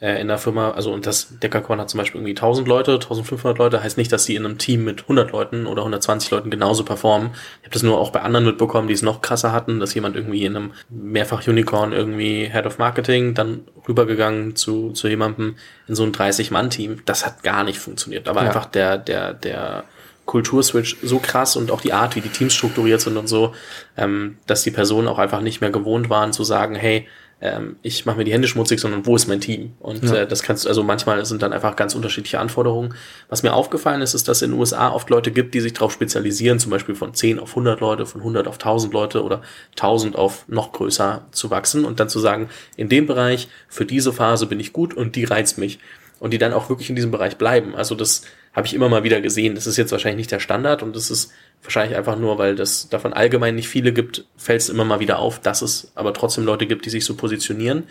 A: äh, in der Firma, also und das Deckercorn hat zum Beispiel irgendwie 1000 Leute, 1500 Leute, heißt nicht, dass die in einem Team mit 100 Leuten oder 120 Leuten genauso performen. Ich habe das nur auch bei anderen mitbekommen, die es noch krasser hatten, dass jemand irgendwie in einem Mehrfach-Unicorn irgendwie Head of Marketing dann rübergegangen zu, zu jemandem in so ein 30-Mann-Team. Das hat gar nicht funktioniert. Da war ja. einfach der, der, der Kulturswitch so krass und auch die Art, wie die Teams strukturiert sind und so, ähm, dass die Personen auch einfach nicht mehr gewohnt waren zu sagen, hey, ähm, ich mache mir die Hände schmutzig, sondern wo ist mein Team? Und ja. äh, das kannst du, also manchmal sind dann einfach ganz unterschiedliche Anforderungen. Was mir aufgefallen ist, ist, dass es in den USA oft Leute gibt, die sich darauf spezialisieren, zum Beispiel von 10 auf 100 Leute, von 100 auf 1000 Leute oder 1000 auf noch größer zu wachsen und dann zu sagen, in dem Bereich, für diese Phase bin ich gut und die reizt mich. Und die dann auch wirklich in diesem Bereich bleiben. Also das habe ich immer mal wieder gesehen. Das ist jetzt wahrscheinlich nicht der Standard und das ist wahrscheinlich einfach nur, weil das davon allgemein nicht viele gibt, fällt es immer mal wieder auf, dass es aber trotzdem Leute gibt, die sich so positionieren.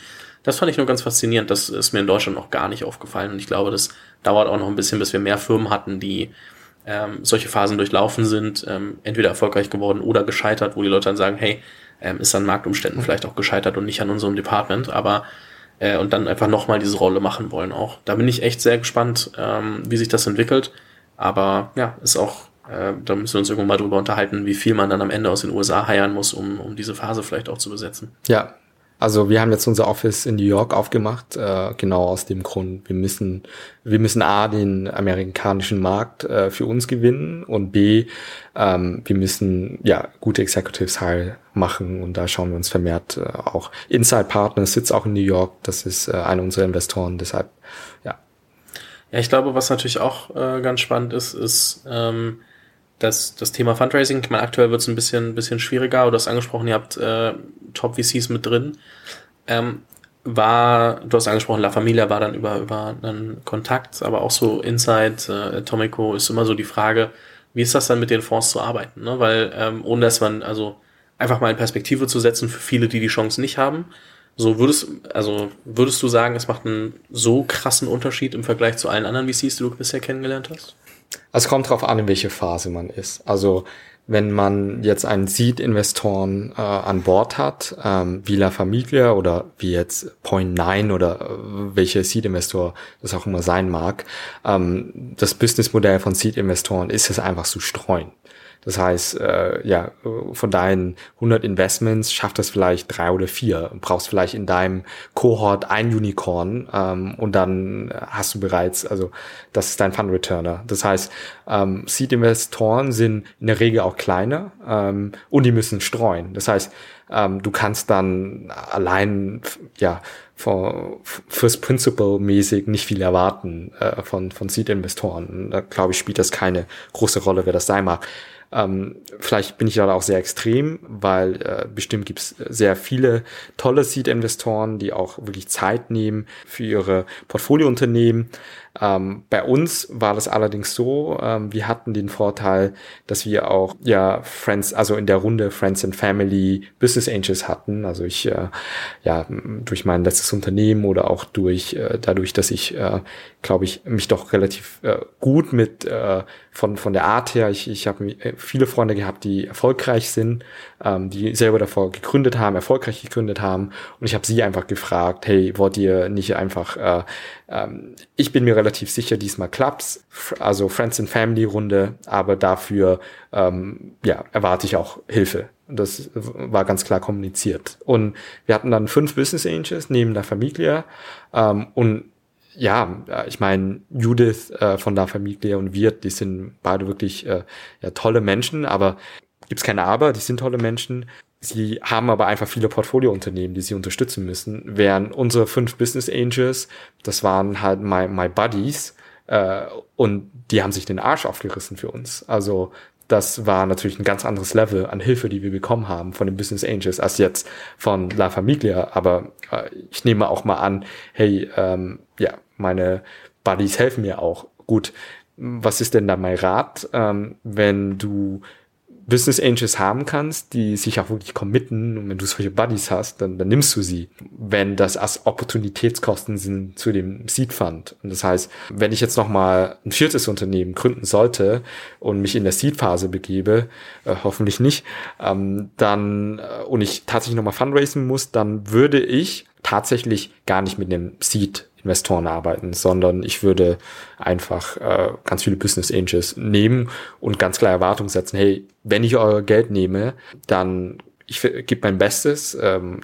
A: Das fand ich nur ganz faszinierend. Das ist mir in Deutschland noch gar nicht aufgefallen und ich glaube, das dauert auch noch ein bisschen, bis wir mehr Firmen hatten, die ähm, solche Phasen durchlaufen sind, ähm, entweder erfolgreich geworden oder gescheitert, wo die Leute dann sagen, hey, ähm, ist an Marktumständen vielleicht auch gescheitert und nicht an unserem Department, aber äh, und dann einfach nochmal diese Rolle machen wollen auch. Da bin ich echt sehr gespannt, ähm, wie sich das entwickelt. Aber ja, ist auch, äh, da müssen wir uns irgendwann mal drüber unterhalten, wie viel man dann am Ende aus den USA heiern muss, um, um diese Phase vielleicht auch zu besetzen.
B: Ja, also wir haben jetzt unser Office in New York aufgemacht, äh, genau aus dem Grund, wir müssen, wir müssen A, den amerikanischen Markt äh, für uns gewinnen und B, ähm, wir müssen ja gute Executives Hire machen und da schauen wir uns vermehrt äh, auch Inside Partners sitzt auch in New York, das ist äh, einer unserer Investoren, deshalb ja.
A: Ja, ich glaube, was natürlich auch äh, ganz spannend ist, ist ähm, das, das Thema Fundraising, ich meine, aktuell wird es ein bisschen, bisschen schwieriger, oder hast angesprochen, ihr habt äh, Top-VCs mit drin. Ähm, war, du hast angesprochen, La Familia war dann über, über einen Kontakt, aber auch so Inside, äh, Atomico ist immer so die Frage, wie ist das dann mit den Fonds zu arbeiten? Ne? Weil ähm, ohne dass man, also einfach mal in Perspektive zu setzen für viele, die die Chance nicht haben, so würdest, also würdest du sagen, es macht einen so krassen Unterschied im Vergleich zu allen anderen VCs, die du bisher kennengelernt hast?
B: Es kommt darauf an, in welche Phase man ist. Also wenn man jetzt einen Seed-Investoren äh, an Bord hat, ähm, wie La Familia oder wie jetzt Point Nine oder äh, welche Seed-Investor das auch immer sein mag, ähm, das Businessmodell von Seed-Investoren ist es einfach zu streuen. Das heißt, äh, ja, von deinen 100 Investments schafft das vielleicht drei oder vier. Brauchst vielleicht in deinem Cohort ein Unicorn ähm, und dann hast du bereits, also das ist dein Fund Returner. Das heißt, ähm, Seed-Investoren sind in der Regel auch kleiner ähm, und die müssen streuen. Das heißt, ähm, du kannst dann allein ja for, First Principle mäßig nicht viel erwarten äh, von von Seed-Investoren. Da glaube ich spielt das keine große Rolle, wer das sein mag. Ähm, vielleicht bin ich da auch sehr extrem, weil äh, bestimmt gibt es sehr viele tolle Seed-Investoren, die auch wirklich Zeit nehmen für ihre Portfoliounternehmen. Ähm, bei uns war das allerdings so, ähm, wir hatten den Vorteil, dass wir auch ja Friends, also in der Runde Friends and Family Business Angels hatten. Also ich äh, ja durch mein letztes Unternehmen oder auch durch äh, dadurch, dass ich äh, glaube ich mich doch relativ äh, gut mit äh, von von der Art her. Ich, ich habe äh, viele Freunde gehabt, die erfolgreich sind, ähm, die selber davor gegründet haben, erfolgreich gegründet haben. Und ich habe sie einfach gefragt, hey, wollt ihr nicht einfach äh, ähm, ich bin mir relativ sicher, diesmal klappt's. Also Friends and Family Runde, aber dafür ähm, ja, erwarte ich auch Hilfe. Das war ganz klar kommuniziert. Und wir hatten dann fünf Business Angels neben der Familie. Ähm, und ja, ich meine, Judith äh, von der Familie und Wirt, die sind beide wirklich äh, ja, tolle Menschen, aber gibt's keine Aber, die sind tolle Menschen. Sie haben aber einfach viele Portfoliounternehmen, die sie unterstützen müssen. Während unsere fünf Business Angels, das waren halt my, my Buddies, äh, und die haben sich den Arsch aufgerissen für uns. Also das war natürlich ein ganz anderes Level an Hilfe, die wir bekommen haben von den Business Angels, als jetzt von La Familia. Aber äh, ich nehme auch mal an, hey, ähm, ja, meine Buddies helfen mir auch. Gut, was ist denn da mein Rat, ähm, wenn du Business Angels haben kannst, die sich auch wirklich committen und wenn du solche Buddies hast, dann, dann nimmst du sie, wenn das als Opportunitätskosten sind zu dem Seed Fund. Und das heißt, wenn ich jetzt nochmal ein viertes Unternehmen gründen sollte und mich in der Seed Phase begebe, äh, hoffentlich nicht, ähm, dann äh, und ich tatsächlich nochmal fundraisen muss, dann würde ich tatsächlich gar nicht mit einem Seed Investoren arbeiten, sondern ich würde einfach äh, ganz viele Business Angels nehmen und ganz klar Erwartungen setzen, hey, wenn ich euer Geld nehme, dann ich gebe mein Bestes, ähm,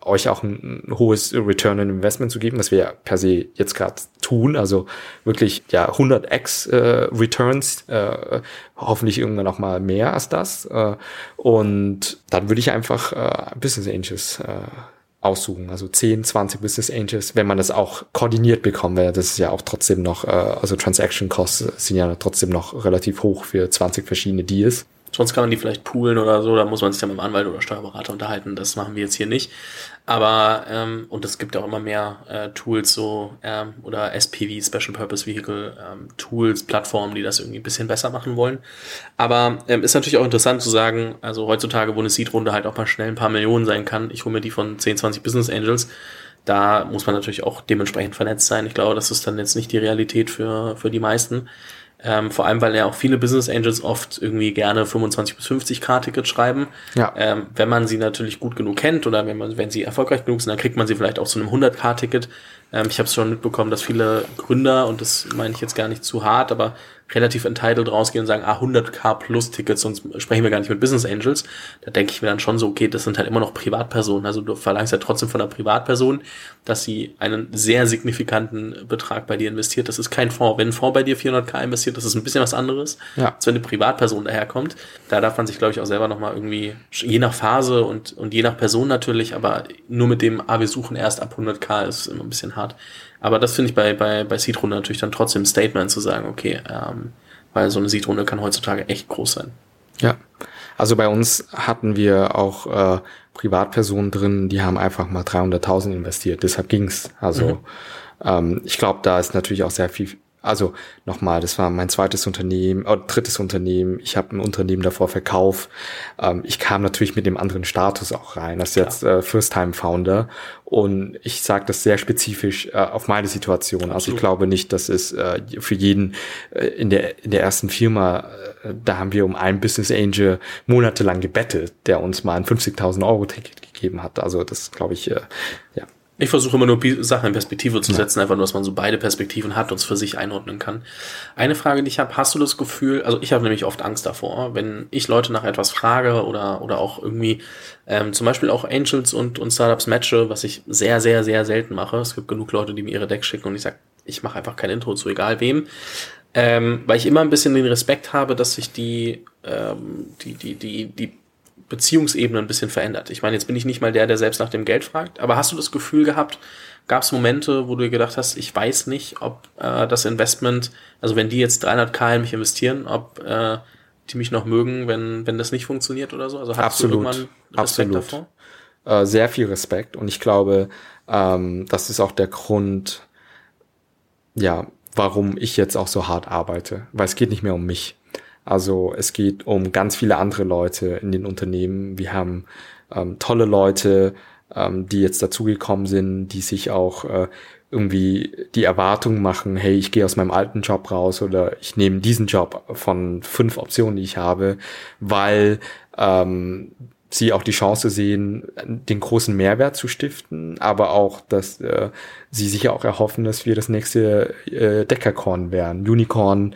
B: euch auch ein, ein hohes Return on Investment zu geben, was wir ja per se jetzt gerade tun, also wirklich ja 100x äh, Returns, äh, hoffentlich irgendwann noch mal mehr als das. Äh, und dann würde ich einfach äh, Business Angels äh, aussuchen, also 10, 20 Business Angels, wenn man das auch koordiniert bekommt, weil das ist ja auch trotzdem noch, äh, also Transaction Costs sind ja trotzdem noch relativ hoch für 20 verschiedene Deals.
A: Sonst kann man die vielleicht poolen oder so, da muss man sich dann mit dem Anwalt oder Steuerberater unterhalten. Das machen wir jetzt hier nicht. Aber, ähm, und es gibt auch immer mehr äh, Tools, so, ähm, oder SPV, Special Purpose Vehicle, ähm, Tools, Plattformen, die das irgendwie ein bisschen besser machen wollen. Aber ähm, ist natürlich auch interessant zu sagen, also heutzutage, wo eine Seed-Runde halt auch mal schnell ein paar Millionen sein kann, ich hole mir die von 10, 20 Business Angels, da muss man natürlich auch dementsprechend vernetzt sein. Ich glaube, das ist dann jetzt nicht die Realität für, für die meisten. Ähm, vor allem, weil ja auch viele Business Angels oft irgendwie gerne 25 bis 50 K-Tickets schreiben. Ja. Ähm, wenn man sie natürlich gut genug kennt oder wenn man, wenn sie erfolgreich genug sind, dann kriegt man sie vielleicht auch zu einem 100 K-Ticket. Ähm, ich habe es schon mitbekommen, dass viele Gründer, und das meine ich jetzt gar nicht zu hart, aber relativ entitled rausgehen und sagen, ah, 100k plus Tickets, sonst sprechen wir gar nicht mit Business Angels. Da denke ich mir dann schon so, okay, das sind halt immer noch Privatpersonen. Also du verlangst ja trotzdem von einer Privatperson, dass sie einen sehr signifikanten Betrag bei dir investiert. Das ist kein Fonds. Wenn ein Fonds bei dir 400k investiert, das ist ein bisschen was anderes, ja. als wenn eine Privatperson daherkommt. Da darf man sich, glaube ich, auch selber nochmal irgendwie, je nach Phase und, und je nach Person natürlich, aber nur mit dem, ah, wir suchen erst ab 100k ist immer ein bisschen hart. Aber das finde ich bei, bei, bei Seed-Runde natürlich dann trotzdem ein Statement zu sagen, okay, ähm, weil so eine Seed-Runde kann heutzutage echt groß sein.
B: Ja, also bei uns hatten wir auch äh, Privatpersonen drin, die haben einfach mal 300.000 investiert. Deshalb ging's. Also mhm. ähm, ich glaube, da ist natürlich auch sehr viel also nochmal, das war mein zweites Unternehmen, äh, drittes Unternehmen. Ich habe ein Unternehmen davor verkauft. Ähm, ich kam natürlich mit dem anderen Status auch rein, als jetzt äh, First-Time-Founder. Und ich sage das sehr spezifisch äh, auf meine Situation. Absolut. Also ich glaube nicht, dass es äh, für jeden äh, in, der, in der ersten Firma, äh, da haben wir um einen Business Angel monatelang gebettelt, der uns mal ein 50.000 Euro Ticket gegeben hat. Also das glaube ich, äh, ja.
A: Ich versuche immer nur Sachen in Perspektive zu setzen, ja. einfach nur, dass man so beide Perspektiven hat und es für sich einordnen kann. Eine Frage, die ich habe, hast du das Gefühl, also ich habe nämlich oft Angst davor, wenn ich Leute nach etwas frage oder, oder auch irgendwie ähm, zum Beispiel auch Angels und, und Startups matche, was ich sehr, sehr, sehr selten mache. Es gibt genug Leute, die mir ihre Decks schicken und ich sage, ich mache einfach kein Intro zu egal wem. Ähm, weil ich immer ein bisschen den Respekt habe, dass sich die, ähm, die, die, die, die Beziehungsebene ein bisschen verändert. Ich meine, jetzt bin ich nicht mal der, der selbst nach dem Geld fragt, aber hast du das Gefühl gehabt, gab es Momente, wo du dir gedacht hast, ich weiß nicht, ob äh, das Investment, also wenn die jetzt 300k in mich investieren, ob äh, die mich noch mögen, wenn, wenn das nicht funktioniert oder so? Also
B: hast absolut, du irgendwann Respekt absolut. davor? Äh, sehr viel Respekt und ich glaube, ähm, das ist auch der Grund, ja, warum ich jetzt auch so hart arbeite, weil es geht nicht mehr um mich. Also es geht um ganz viele andere Leute in den Unternehmen. Wir haben ähm, tolle Leute, ähm, die jetzt dazugekommen sind, die sich auch äh, irgendwie die Erwartung machen, hey, ich gehe aus meinem alten Job raus oder ich nehme diesen Job von fünf Optionen, die ich habe, weil ähm, sie auch die Chance sehen, den großen Mehrwert zu stiften, aber auch, dass äh, sie sich auch erhoffen, dass wir das nächste äh, Deckerkorn werden, Unicorn,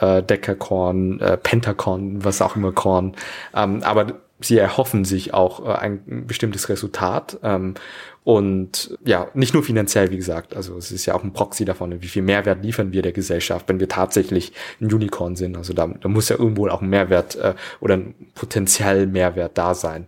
B: äh, Decacorn, äh, Pentacorn, was auch immer Korn. Ähm, aber sie erhoffen sich auch äh, ein bestimmtes Resultat. Ähm, und ja, nicht nur finanziell, wie gesagt. Also es ist ja auch ein Proxy davon, wie viel Mehrwert liefern wir der Gesellschaft, wenn wir tatsächlich ein Unicorn sind. Also da, da muss ja irgendwo auch ein Mehrwert äh, oder ein potenziell Mehrwert da sein.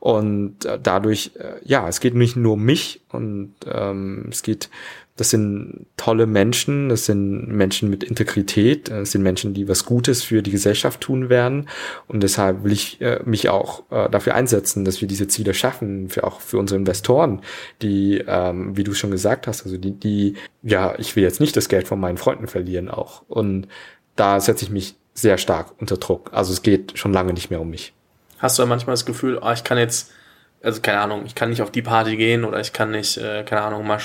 B: Und äh, dadurch, äh, ja, es geht nicht nur um mich und ähm, es geht das sind tolle Menschen, das sind Menschen mit Integrität, das sind Menschen, die was Gutes für die Gesellschaft tun werden. Und deshalb will ich äh, mich auch äh, dafür einsetzen, dass wir diese Ziele schaffen, für auch für unsere Investoren, die, ähm, wie du schon gesagt hast, also die, die, ja, ich will jetzt nicht das Geld von meinen Freunden verlieren auch. Und da setze ich mich sehr stark unter Druck. Also es geht schon lange nicht mehr um mich.
A: Hast du ja manchmal das Gefühl, oh, ich kann jetzt also keine Ahnung, ich kann nicht auf die Party gehen oder ich kann nicht, äh, keine Ahnung, mal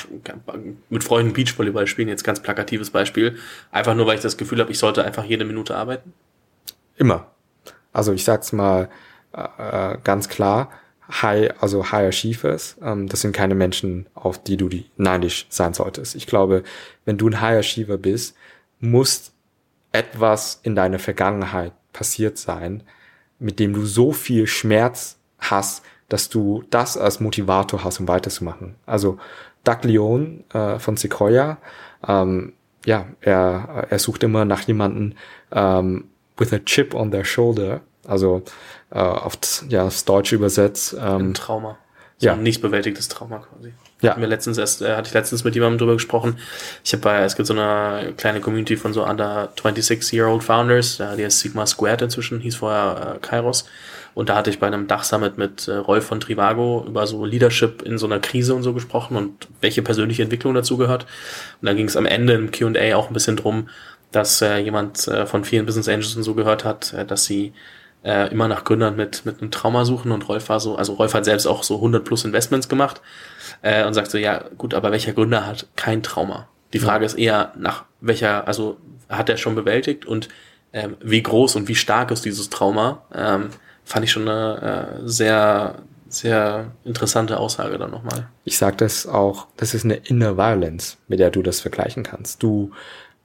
A: mit Freunden Beachvolleyball spielen, jetzt ganz plakatives Beispiel, einfach nur, weil ich das Gefühl habe, ich sollte einfach jede Minute arbeiten?
B: Immer. Also ich sag's mal äh, ganz klar, High, also High Achievers, ähm, das sind keine Menschen, auf die du die neidisch sein solltest. Ich glaube, wenn du ein High Achiever bist, muss etwas in deiner Vergangenheit passiert sein, mit dem du so viel Schmerz hast, dass du das als Motivator hast, um weiterzumachen. Also Doug Leon äh, von Sequoia, ähm, ja, er, er sucht immer nach jemanden ähm, with a chip on their shoulder, also äh, auf ja, das Deutsche übersetzt.
A: Ähm, ein Trauma. So ja. ein nicht bewältigtes Trauma quasi. Ja. Wir letztens erst, äh, hatte ich letztens mit jemandem drüber gesprochen. Ich habe bei, es gibt so eine kleine Community von so under 26-year-old Founders, ja, die ist Sigma Squared inzwischen, hieß vorher äh, Kairos. Und da hatte ich bei einem Dachsummit mit äh, Rolf von Trivago über so Leadership in so einer Krise und so gesprochen und welche persönliche Entwicklung dazu gehört. Und da ging es am Ende im Q&A auch ein bisschen drum, dass äh, jemand äh, von vielen Business Angels und so gehört hat, äh, dass sie äh, immer nach Gründern mit, mit einem Trauma suchen und Rolf war so, also Rolf hat selbst auch so 100 plus Investments gemacht äh, und sagt so, ja gut, aber welcher Gründer hat kein Trauma? Die Frage ja. ist eher nach welcher, also hat er schon bewältigt und ähm, wie groß und wie stark ist dieses Trauma? Ähm, fand ich schon eine äh, sehr, sehr interessante Aussage dann nochmal.
B: Ich sage das auch, das ist eine Inner Violence, mit der du das vergleichen kannst. Du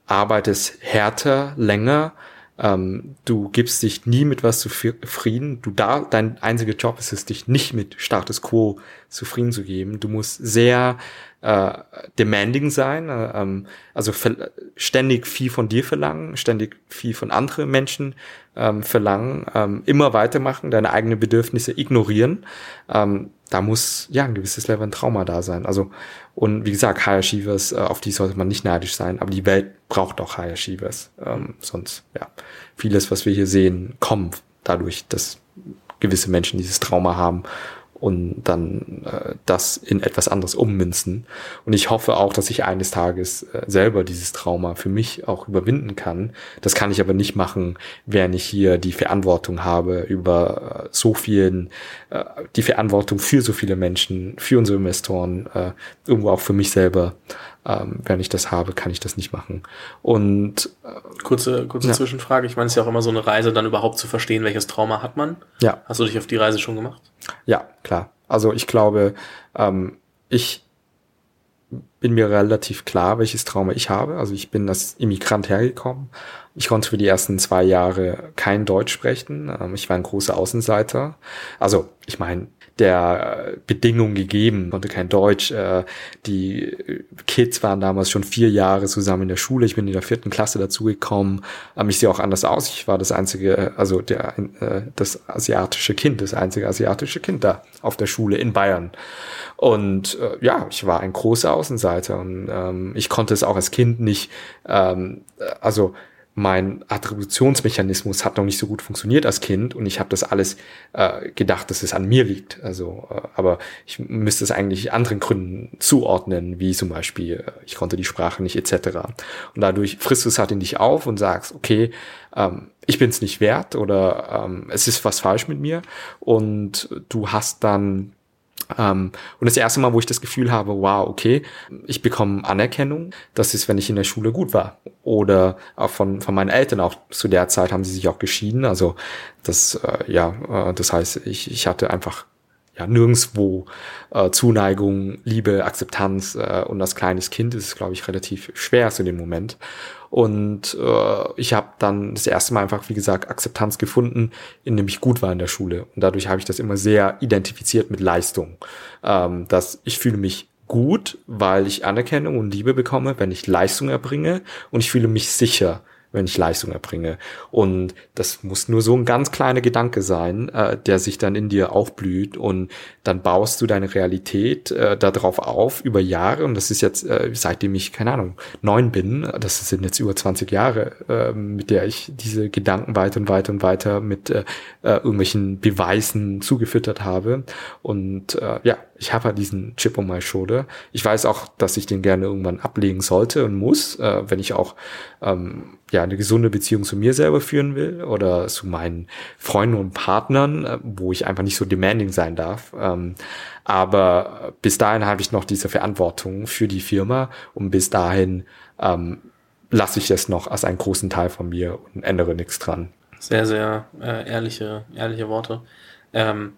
B: arbeitest härter, länger, ähm, du gibst dich nie mit was zufrieden. Du da, dein einziger Job ist es, dich nicht mit Status Quo zufrieden zu geben. Du musst sehr äh, demanding sein, äh, ähm, also ständig viel von dir verlangen, ständig viel von anderen Menschen ähm, verlangen, ähm, immer weitermachen, deine eigenen Bedürfnisse ignorieren. Da muss ja ein gewisses Level an Trauma da sein. Also und wie gesagt, Achievers, äh, auf die sollte man nicht neidisch sein, aber die Welt braucht auch Achievers. Ähm, sonst ja vieles, was wir hier sehen, kommt dadurch, dass gewisse Menschen dieses Trauma haben und dann äh, das in etwas anderes ummünzen. Und ich hoffe auch, dass ich eines Tages äh, selber dieses Trauma für mich auch überwinden kann. Das kann ich aber nicht machen, während ich hier die Verantwortung habe über äh, so vielen, äh, die Verantwortung für so viele Menschen, für unsere Investoren, äh, irgendwo auch für mich selber. Ähm, wenn ich das habe, kann ich das nicht machen. Und
A: äh, kurze, kurze ja. Zwischenfrage. Ich meine, es ist ja auch immer so eine Reise, dann überhaupt zu verstehen, welches Trauma hat man. Ja. Hast du dich auf die Reise schon gemacht?
B: Ja, klar. Also ich glaube, ähm, ich bin mir relativ klar, welches Trauma ich habe. Also ich bin als Immigrant hergekommen. Ich konnte für die ersten zwei Jahre kein Deutsch sprechen. Ähm, ich war ein großer Außenseiter. Also ich meine, der Bedingungen gegeben, konnte kein Deutsch. Äh, die Kids waren damals schon vier Jahre zusammen in der Schule. Ich bin in der vierten Klasse dazugekommen. Ich sehe auch anders aus. Ich war das einzige, also der, äh, das asiatische Kind, das einzige asiatische Kind da auf der Schule in Bayern. Und äh, ja, ich war ein großer Außenseiter und ähm, ich konnte es auch als Kind nicht, ähm, also mein Attributionsmechanismus hat noch nicht so gut funktioniert als Kind und ich habe das alles äh, gedacht, dass es an mir liegt. Also, äh, aber ich müsste es eigentlich anderen Gründen zuordnen, wie zum Beispiel, äh, ich konnte die Sprache nicht etc. Und dadurch frisst du es halt in dich auf und sagst, okay, ähm, ich bin es nicht wert oder ähm, es ist was falsch mit mir und du hast dann ähm, und das erste Mal, wo ich das Gefühl habe, wow, okay, ich bekomme Anerkennung, das ist, wenn ich in der Schule gut war. Oder auch von, von meinen Eltern auch zu der Zeit haben sie sich auch geschieden. Also das, äh, ja, äh, das heißt, ich, ich hatte einfach ja nirgendswo äh, Zuneigung, Liebe, Akzeptanz äh, und als kleines Kind ist es, glaube ich, relativ schwer zu dem Moment. Und äh, ich habe dann das erste Mal einfach, wie gesagt, Akzeptanz gefunden, indem ich gut war in der Schule. Und dadurch habe ich das immer sehr identifiziert mit Leistung. Ähm, dass ich fühle mich gut, weil ich Anerkennung und Liebe bekomme, wenn ich Leistung erbringe. Und ich fühle mich sicher, wenn ich Leistung erbringe. Und das muss nur so ein ganz kleiner Gedanke sein, äh, der sich dann in dir aufblüht. Und dann baust du deine Realität äh, darauf auf über Jahre. Und das ist jetzt, äh, seitdem ich, keine Ahnung, neun bin, das sind jetzt über 20 Jahre, äh, mit der ich diese Gedanken weiter und weiter und weiter mit äh, äh, irgendwelchen Beweisen zugefüttert habe. Und äh, ja, ich habe halt diesen Chip on my shoulder. Ich weiß auch, dass ich den gerne irgendwann ablegen sollte und muss, äh, wenn ich auch ähm, ja eine gesunde Beziehung zu mir selber führen will oder zu meinen Freunden und Partnern, äh, wo ich einfach nicht so demanding sein darf. Ähm, aber bis dahin habe ich noch diese Verantwortung für die Firma und bis dahin ähm, lasse ich es noch als einen großen Teil von mir und ändere nichts dran.
A: Sehr, sehr äh, ehrliche, ehrliche Worte. Ähm,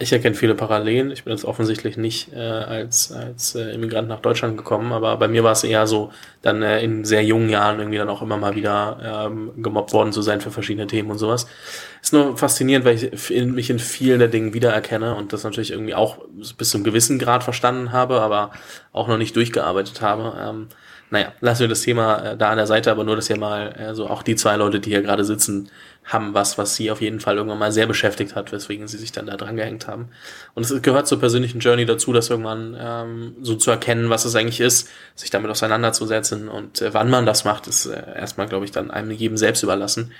A: Ich erkenne viele Parallelen. Ich bin jetzt offensichtlich nicht äh, als, als äh, Immigrant nach Deutschland gekommen, aber bei mir war es eher so, dann äh, in sehr jungen Jahren irgendwie dann auch immer mal wieder ähm, gemobbt worden zu sein für verschiedene Themen und sowas. Ist nur faszinierend, weil ich in, mich in vielen der Dingen wiedererkenne und das natürlich irgendwie auch bis zu einem gewissen Grad verstanden habe, aber auch noch nicht durchgearbeitet habe. Ähm, naja, lassen wir das Thema äh, da an der Seite, aber nur, dass ihr mal, also auch die zwei Leute, die hier gerade sitzen, haben was, was sie auf jeden Fall irgendwann mal sehr beschäftigt hat, weswegen sie sich dann da dran gehängt haben. Und es gehört zur persönlichen Journey dazu, das irgendwann ähm, so zu erkennen, was es eigentlich ist, sich damit auseinanderzusetzen und äh, wann man das macht, ist äh, erstmal, glaube ich, dann einem jedem selbst überlassen.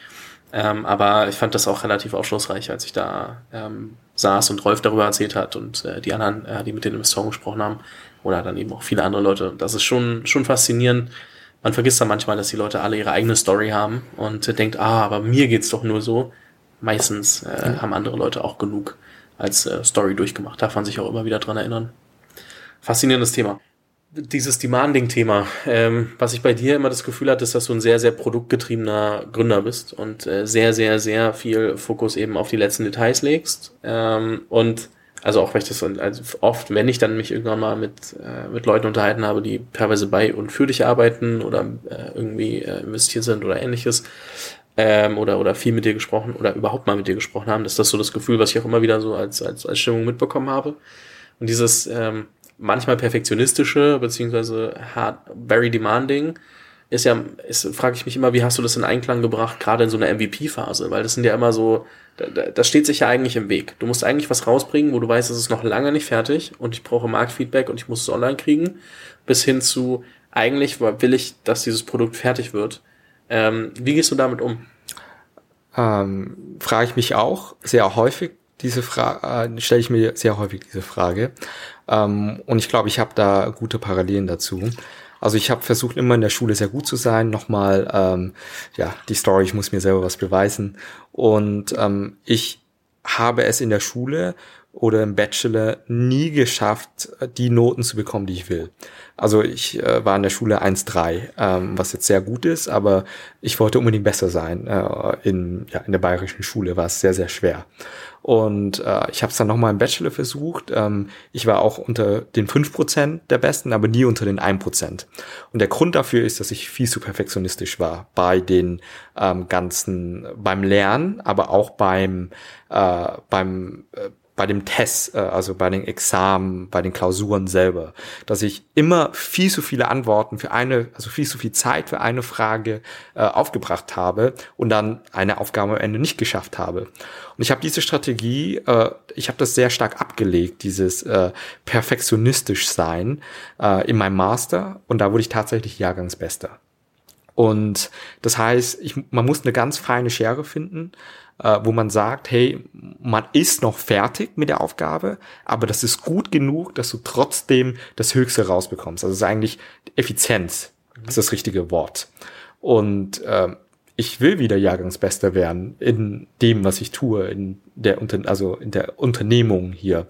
A: Ähm, aber ich fand das auch relativ aufschlussreich, als ich da ähm, saß und Rolf darüber erzählt hat und äh, die anderen, äh, die mit den Investoren gesprochen haben, oder dann eben auch viele andere Leute. Das ist schon, schon faszinierend. Man vergisst dann manchmal, dass die Leute alle ihre eigene Story haben und äh, denkt, ah, aber mir geht's doch nur so. Meistens äh, haben andere Leute auch genug als äh, Story durchgemacht. Darf man sich auch immer wieder dran erinnern. Faszinierendes Thema. Dieses Demanding-Thema, ähm, was ich bei dir immer das Gefühl hatte, ist, dass du ein sehr, sehr produktgetriebener Gründer bist und äh, sehr, sehr, sehr viel Fokus eben auf die letzten Details legst. Ähm, und also auch weil ich das also oft, wenn ich dann mich irgendwann mal mit, äh, mit Leuten unterhalten habe, die teilweise bei und für dich arbeiten oder äh, irgendwie äh, investiert sind oder ähnliches, ähm, oder, oder viel mit dir gesprochen oder überhaupt mal mit dir gesprochen haben, das ist das so das Gefühl, was ich auch immer wieder so als, als, als Stimmung mitbekommen habe. Und dieses ähm, manchmal perfektionistische, beziehungsweise hard, very demanding, ist ja, ist, frage ich mich immer, wie hast du das in Einklang gebracht, gerade in so einer MVP-Phase? Weil das sind ja immer so, das steht sich ja eigentlich im Weg. Du musst eigentlich was rausbringen, wo du weißt, es ist noch lange nicht fertig und ich brauche Marktfeedback und ich muss es online kriegen, bis hin zu, eigentlich will ich, dass dieses Produkt fertig wird. Ähm, wie gehst du damit um?
B: Ähm, frage ich mich auch sehr häufig. Diese Frage äh, stelle ich mir sehr häufig diese Frage. Ähm, und ich glaube, ich habe da gute Parallelen dazu. Also ich habe versucht, immer in der Schule sehr gut zu sein. Nochmal, ähm, ja, die Story, ich muss mir selber was beweisen. Und ähm, ich habe es in der Schule oder im Bachelor nie geschafft, die Noten zu bekommen, die ich will. Also ich äh, war in der Schule 1,3, ähm, was jetzt sehr gut ist, aber ich wollte unbedingt besser sein. Äh, in, ja, in der bayerischen Schule war es sehr, sehr schwer. Und äh, ich habe es dann nochmal im Bachelor versucht. Ähm, ich war auch unter den 5% der Besten, aber nie unter den 1%. Und der Grund dafür ist, dass ich viel zu perfektionistisch war bei den ähm, ganzen, beim Lernen, aber auch beim, äh, beim äh, bei dem Test, äh, also bei den Examen, bei den Klausuren selber, dass ich immer viel zu viele Antworten für eine, also viel zu viel Zeit für eine Frage äh, aufgebracht habe und dann eine Aufgabe am Ende nicht geschafft habe. Und ich habe diese Strategie, äh, ich habe das sehr stark abgelegt, dieses äh, perfektionistisch sein äh, in meinem Master und da wurde ich tatsächlich Jahrgangsbester. Und das heißt, ich, man muss eine ganz feine Schere finden, äh, wo man sagt, hey, man ist noch fertig mit der Aufgabe, aber das ist gut genug, dass du trotzdem das Höchste rausbekommst. Also es ist eigentlich Effizienz, ist das richtige Wort. Und äh, ich will wieder Jahrgangsbester werden in dem, was ich tue, in der, also in der Unternehmung hier.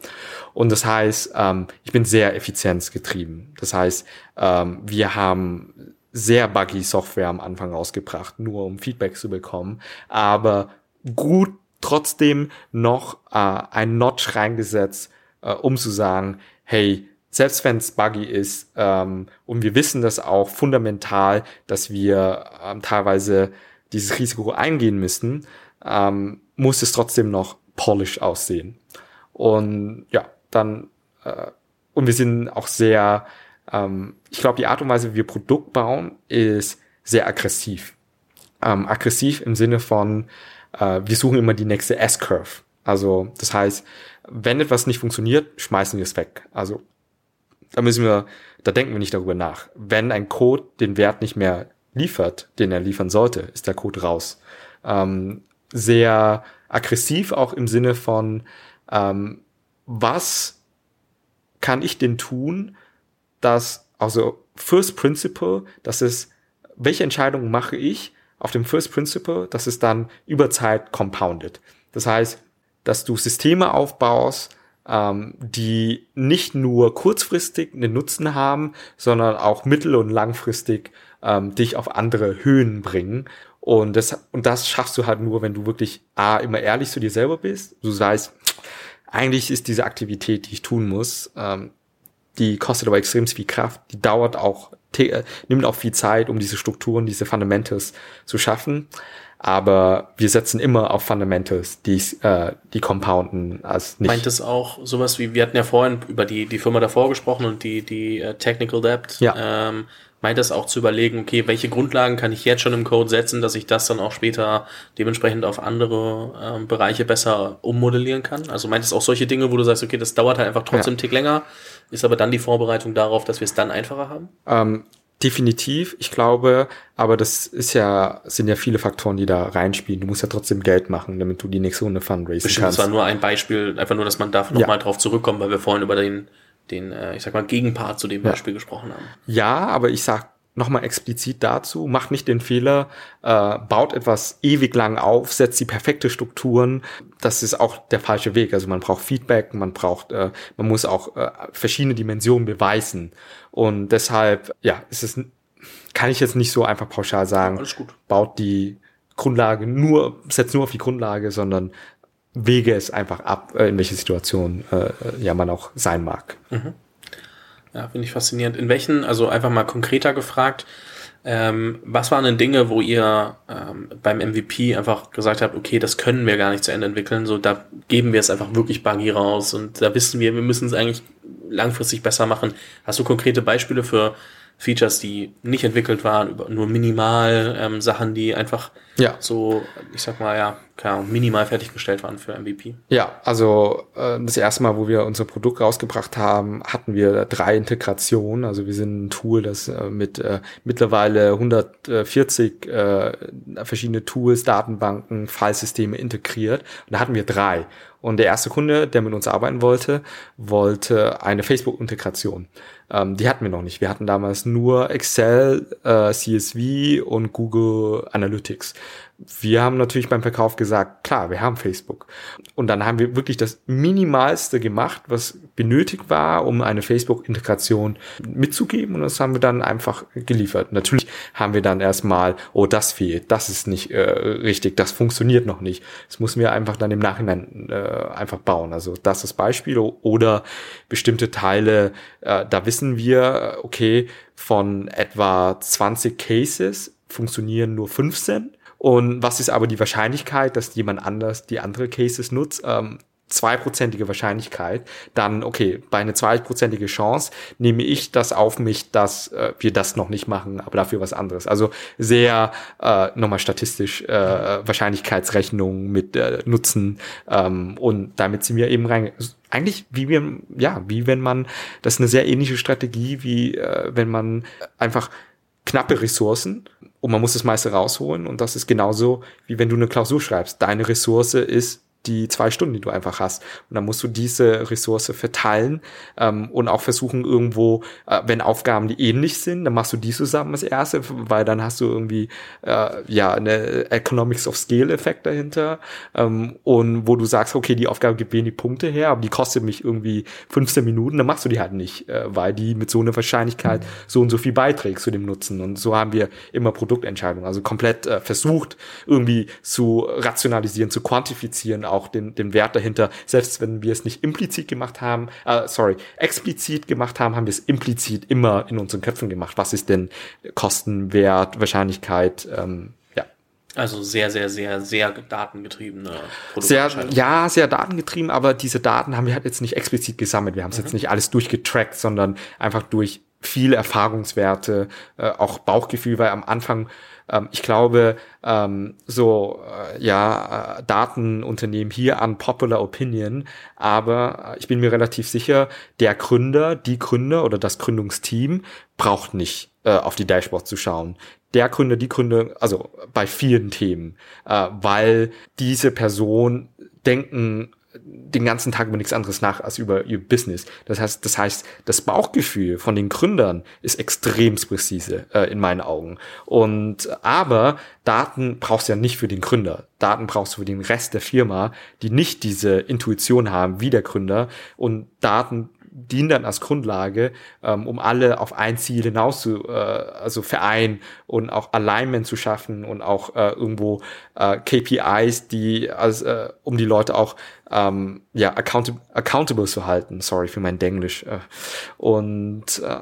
B: Und das heißt, ähm, ich bin sehr effizienzgetrieben. Das heißt, ähm, wir haben sehr buggy Software am Anfang rausgebracht, nur um Feedback zu bekommen. Aber gut trotzdem noch äh, ein Notch reingesetzt, äh, um zu sagen, hey, selbst wenn es buggy ist, ähm, und wir wissen das auch fundamental, dass wir ähm, teilweise dieses Risiko eingehen müssen, ähm, muss es trotzdem noch polish aussehen. Und ja, dann, äh, und wir sind auch sehr, ähm, ich glaube, die Art und Weise, wie wir Produkt bauen, ist sehr aggressiv. Ähm, aggressiv im Sinne von, äh, wir suchen immer die nächste S-Curve. Also das heißt, wenn etwas nicht funktioniert, schmeißen wir es weg. Also da müssen wir, da denken wir nicht darüber nach. Wenn ein Code den Wert nicht mehr liefert, den er liefern sollte, ist der Code raus. Ähm, sehr aggressiv auch im Sinne von, ähm, was kann ich denn tun, dass, also First Principle, das ist, welche Entscheidung mache ich, auf dem First Principle, das ist dann über Zeit compounded. Das heißt, dass du Systeme aufbaust, ähm, die nicht nur kurzfristig einen Nutzen haben, sondern auch mittel- und langfristig ähm, dich auf andere Höhen bringen. Und das, und das schaffst du halt nur, wenn du wirklich A, immer ehrlich zu dir selber bist. Du weißt, eigentlich ist diese Aktivität, die ich tun muss, ähm, die kostet aber extrem viel Kraft, die dauert auch, nimmt auch viel Zeit, um diese Strukturen, diese Fundamentals zu schaffen. Aber wir setzen immer auf Fundamentals, die, äh, die compounden als
A: nicht. Meint es auch sowas wie, wir hatten ja vorhin über die, die Firma davor gesprochen und die, die uh, Technical Debt.
B: Ja.
A: Ähm, meint es auch zu überlegen, okay, welche Grundlagen kann ich jetzt schon im Code setzen, dass ich das dann auch später dementsprechend auf andere ähm, Bereiche besser ummodellieren kann? Also meint es auch solche Dinge, wo du sagst, okay, das dauert halt einfach trotzdem ja. einen Tick länger, ist aber dann die Vorbereitung darauf, dass wir es dann einfacher haben?
B: Ähm, definitiv, ich glaube, aber das ist ja, sind ja viele Faktoren, die da reinspielen. Du musst ja trotzdem Geld machen, damit du die nächste Runde fundraisen
A: Bestimmt, kannst. Das war nur ein Beispiel, einfach nur, dass man da nochmal ja. drauf zurückkommt, weil wir vorhin über den, den, äh, ich sag mal, Gegenpart zu dem ja. Beispiel gesprochen haben.
B: Ja, aber ich sag nochmal explizit dazu, macht nicht den Fehler, äh, baut etwas ewig lang auf, setzt die perfekte Strukturen. Das ist auch der falsche Weg. Also man braucht Feedback, man braucht, äh, man muss auch äh, verschiedene Dimensionen beweisen. Und deshalb, ja, ist es, kann ich jetzt nicht so einfach pauschal sagen,
A: Alles gut.
B: baut die Grundlage nur, setzt nur auf die Grundlage, sondern wege es einfach ab, äh, in welche Situation äh, ja man auch sein mag.
A: Mhm. Ja, finde ich faszinierend. In welchen, also einfach mal konkreter gefragt, ähm, was waren denn Dinge, wo ihr ähm, beim MVP einfach gesagt habt, okay, das können wir gar nicht zu Ende entwickeln, so da geben wir es einfach wirklich buggy raus und da wissen wir, wir müssen es eigentlich langfristig besser machen. Hast du konkrete Beispiele für Features, die nicht entwickelt waren, nur minimal ähm, Sachen, die einfach
B: ja.
A: so, ich sag mal, ja, Ahnung, minimal fertiggestellt waren für MVP.
B: Ja, also äh, das erste Mal, wo wir unser Produkt rausgebracht haben, hatten wir drei Integrationen. Also wir sind ein Tool, das äh, mit äh, mittlerweile 140 äh, verschiedene Tools, Datenbanken, Filesysteme integriert. Und da hatten wir drei. Und der erste Kunde, der mit uns arbeiten wollte, wollte eine Facebook-Integration. Ähm, die hatten wir noch nicht. Wir hatten damals nur Excel, äh, CSV und Google Analytics wir haben natürlich beim Verkauf gesagt, klar, wir haben Facebook. Und dann haben wir wirklich das Minimalste gemacht, was benötigt war, um eine Facebook-Integration mitzugeben. Und das haben wir dann einfach geliefert. Natürlich haben wir dann erstmal, oh, das fehlt, das ist nicht äh, richtig, das funktioniert noch nicht. Das müssen wir einfach dann im Nachhinein äh, einfach bauen. Also das ist Beispiel. Oder bestimmte Teile, äh, da wissen wir, okay, von etwa 20 Cases funktionieren nur 15 und was ist aber die Wahrscheinlichkeit, dass jemand anders die andere Cases nutzt? Ähm, zweiprozentige Wahrscheinlichkeit, dann, okay, bei einer zweiprozentige Chance nehme ich das auf mich, dass äh, wir das noch nicht machen, aber dafür was anderes. Also sehr äh, nochmal statistisch äh, Wahrscheinlichkeitsrechnung mit äh, Nutzen ähm, und damit sind wir eben rein. Eigentlich wie wir, ja, wie wenn man, das ist eine sehr ähnliche Strategie, wie äh, wenn man einfach knappe Ressourcen und man muss das meiste rausholen und das ist genauso wie wenn du eine Klausur schreibst. Deine Ressource ist die zwei Stunden, die du einfach hast. Und dann musst du diese Ressource verteilen ähm, und auch versuchen irgendwo, äh, wenn Aufgaben, die ähnlich sind, dann machst du die zusammen als erste, weil dann hast du irgendwie äh, ja eine Economics of Scale Effekt dahinter ähm, und wo du sagst, okay, die Aufgabe gibt wenig Punkte her, aber die kostet mich irgendwie 15 Minuten, dann machst du die halt nicht, äh, weil die mit so einer Wahrscheinlichkeit so und so viel beiträgt zu dem Nutzen. Und so haben wir immer Produktentscheidungen, also komplett äh, versucht irgendwie zu rationalisieren, zu quantifizieren, auch den, den Wert dahinter. Selbst wenn wir es nicht implizit gemacht haben, äh, sorry, explizit gemacht haben, haben wir es implizit immer in unseren Köpfen gemacht. Was ist denn Kosten, Wert, Wahrscheinlichkeit, ähm.
A: Also sehr, sehr, sehr, sehr datengetriebene
B: sehr, Ja, sehr datengetrieben, aber diese Daten haben wir halt jetzt nicht explizit gesammelt. Wir haben es mhm. jetzt nicht alles durchgetrackt, sondern einfach durch viele Erfahrungswerte, äh, auch Bauchgefühl, weil am Anfang ähm, ich glaube, ähm, so, äh, ja, äh, Datenunternehmen hier an Popular Opinion, aber ich bin mir relativ sicher, der Gründer, die Gründer oder das Gründungsteam braucht nicht äh, auf die Dashboard zu schauen. Der Gründer, die Gründer, also bei vielen Themen, äh, weil diese Person denken den ganzen Tag über nichts anderes nach als über ihr Business. Das heißt, das heißt, das Bauchgefühl von den Gründern ist extrem präzise äh, in meinen Augen. Und aber Daten brauchst du ja nicht für den Gründer. Daten brauchst du für den Rest der Firma, die nicht diese Intuition haben wie der Gründer. Und Daten dienen dann als Grundlage, ähm, um alle auf ein Ziel hinaus zu, äh, also vereinen und auch Alignment zu schaffen und auch äh, irgendwo äh, KPIs, die als, äh, um die Leute auch ähm, ja account accountable zu halten. Sorry für mein Denglisch. Äh. Und äh,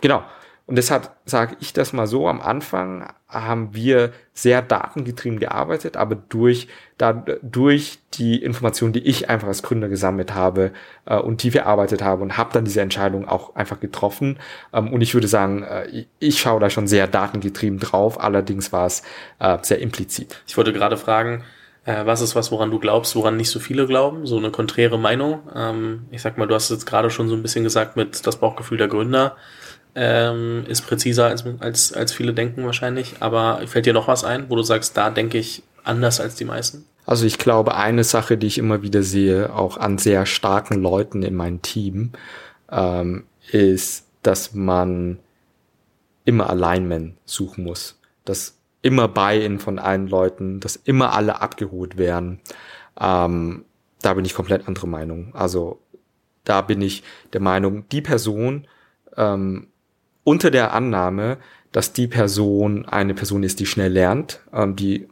B: genau. Und deshalb sage ich das mal so, am Anfang haben wir sehr datengetrieben gearbeitet, aber durch, da, durch die Informationen, die ich einfach als Gründer gesammelt habe äh, und die verarbeitet habe und habe dann diese Entscheidung auch einfach getroffen. Ähm, und ich würde sagen, äh, ich, schaue da schon sehr datengetrieben drauf, allerdings war es äh, sehr implizit.
A: Ich wollte gerade fragen, äh, was ist was, woran du glaubst, woran nicht so viele glauben? So eine konträre Meinung. Ähm, ich sag mal, du hast jetzt gerade schon so ein bisschen gesagt mit das Bauchgefühl der Gründer ähm, ist präziser als, als, als viele denken wahrscheinlich. Aber fällt dir noch was ein, wo du sagst, da denke ich anders als die meisten?
B: Also ich glaube, eine Sache, die ich immer wieder sehe, auch an sehr starken Leuten in meinem Team, ähm, ist, dass man immer Alignment suchen muss. Dass immer Buy-in von allen Leuten, dass immer alle abgeholt werden. Ähm, da bin ich komplett andere Meinung. Also da bin ich der Meinung, die Person ähm, unter der Annahme, dass die Person eine Person ist, die schnell lernt, ähm, die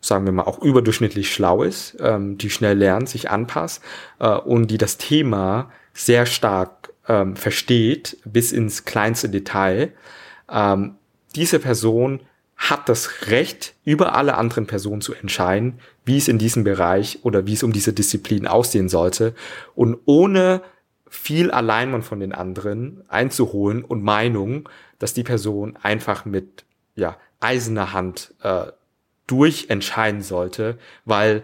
B: sagen wir mal auch überdurchschnittlich schlau ist, ähm, die schnell lernt, sich anpasst äh, und die das Thema sehr stark ähm, versteht bis ins kleinste Detail. Ähm, diese Person hat das Recht, über alle anderen Personen zu entscheiden, wie es in diesem Bereich oder wie es um diese Disziplin aussehen sollte. Und ohne viel Alignment von den anderen einzuholen und Meinung, dass die Person einfach mit ja, eiserner Hand äh, durchentscheiden sollte, weil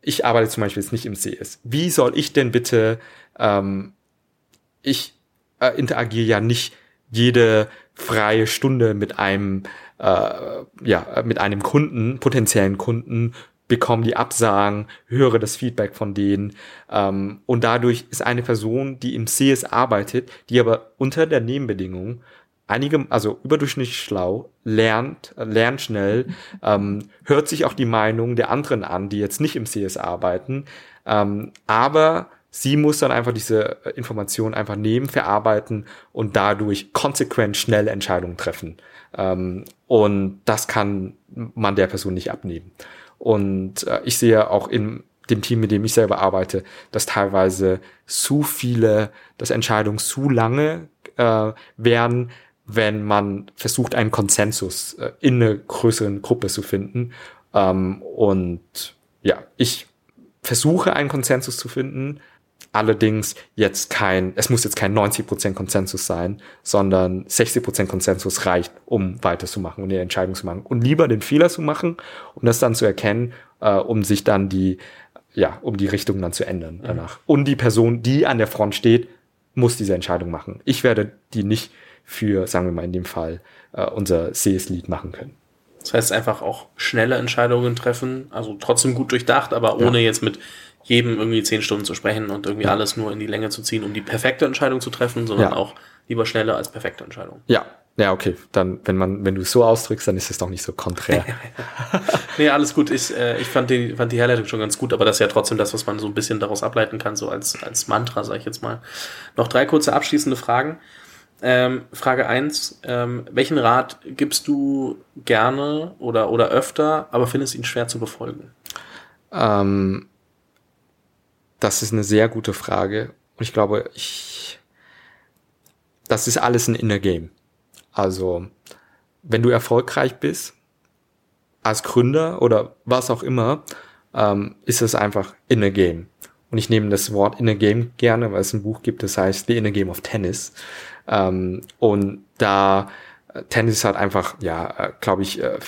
B: ich arbeite zum Beispiel jetzt nicht im CS. Wie soll ich denn bitte, ähm, ich äh, interagiere ja nicht jede freie Stunde mit einem, äh, ja, mit einem Kunden, potenziellen Kunden bekomme die Absagen, höre das Feedback von denen. Ähm, und dadurch ist eine Person, die im CS arbeitet, die aber unter der Nebenbedingung einige, also überdurchschnittlich schlau, lernt, lernt schnell, <laughs> ähm, hört sich auch die Meinung der anderen an, die jetzt nicht im CS arbeiten, ähm, aber sie muss dann einfach diese Information einfach nehmen, verarbeiten und dadurch konsequent schnell Entscheidungen treffen. Ähm, und das kann man der Person nicht abnehmen. Und äh, ich sehe auch in dem Team, mit dem ich selber arbeite, dass teilweise zu viele, dass Entscheidungen zu lange äh, werden, wenn man versucht, einen Konsensus äh, in einer größeren Gruppe zu finden. Ähm, und ja, ich versuche einen Konsensus zu finden, Allerdings jetzt kein, es muss jetzt kein 90% Konsensus sein, sondern 60% Konsensus reicht, um weiterzumachen und die Entscheidung zu machen. Und lieber den Fehler zu machen, um das dann zu erkennen, äh, um sich dann die, ja, um die Richtung dann zu ändern mhm. danach. Und die Person, die an der Front steht, muss diese Entscheidung machen. Ich werde die nicht für, sagen wir mal in dem Fall, äh, unser CS-Lead machen können.
A: Das heißt einfach auch schnelle Entscheidungen treffen, also trotzdem gut durchdacht, aber ohne ja. jetzt mit jedem irgendwie zehn Stunden zu sprechen und irgendwie ja. alles nur in die Länge zu ziehen, um die perfekte Entscheidung zu treffen, sondern ja. auch lieber schneller als perfekte Entscheidung.
B: Ja, ja, okay. Dann, wenn man, wenn du es so ausdrückst, dann ist es doch nicht so konträr. <laughs>
A: nee, alles gut. Ich, äh, ich fand die, fand die Herleitung schon ganz gut, aber das ist ja trotzdem das, was man so ein bisschen daraus ableiten kann, so als, als Mantra, sag ich jetzt mal. Noch drei kurze abschließende Fragen. Ähm, Frage eins: ähm, welchen Rat gibst du gerne oder, oder öfter, aber findest ihn schwer zu befolgen?
B: Ähm, das ist eine sehr gute Frage. Und ich glaube, ich, das ist alles ein Inner Game. Also, wenn du erfolgreich bist, als Gründer oder was auch immer, ähm, ist es einfach Inner Game. Und ich nehme das Wort Inner Game gerne, weil es ein Buch gibt, das heißt The Inner Game of Tennis. Ähm, und da äh, Tennis hat einfach, ja, äh, glaube ich, äh,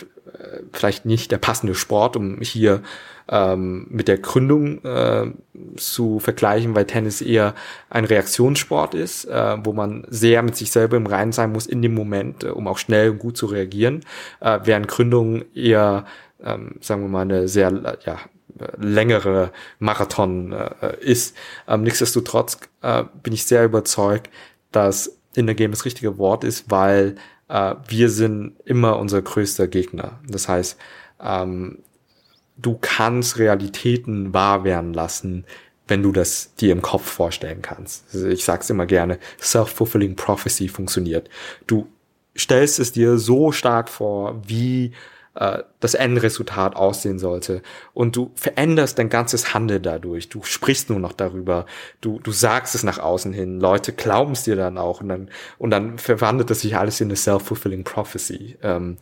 B: vielleicht nicht der passende Sport, um hier ähm, mit der Gründung äh, zu vergleichen, weil Tennis eher ein Reaktionssport ist, äh, wo man sehr mit sich selber im Reinen sein muss in dem Moment, äh, um auch schnell und gut zu reagieren, äh, während Gründung eher, ähm, sagen wir mal, eine sehr ja, längere Marathon äh, ist. Ähm, nichtsdestotrotz äh, bin ich sehr überzeugt, dass in der Game das richtige Wort ist, weil äh, wir sind immer unser größter Gegner. Das heißt, ähm, du kannst Realitäten wahr werden lassen, wenn du das dir im Kopf vorstellen kannst. Also ich sag's immer gerne, self-fulfilling prophecy funktioniert. Du stellst es dir so stark vor, wie äh, das Endresultat aussehen sollte. Und du veränderst dein ganzes Handeln dadurch. Du sprichst nur noch darüber. Du, du sagst es nach außen hin. Leute glauben es dir dann auch. Und dann, und dann verwandelt es sich alles in eine self-fulfilling prophecy. Ähm,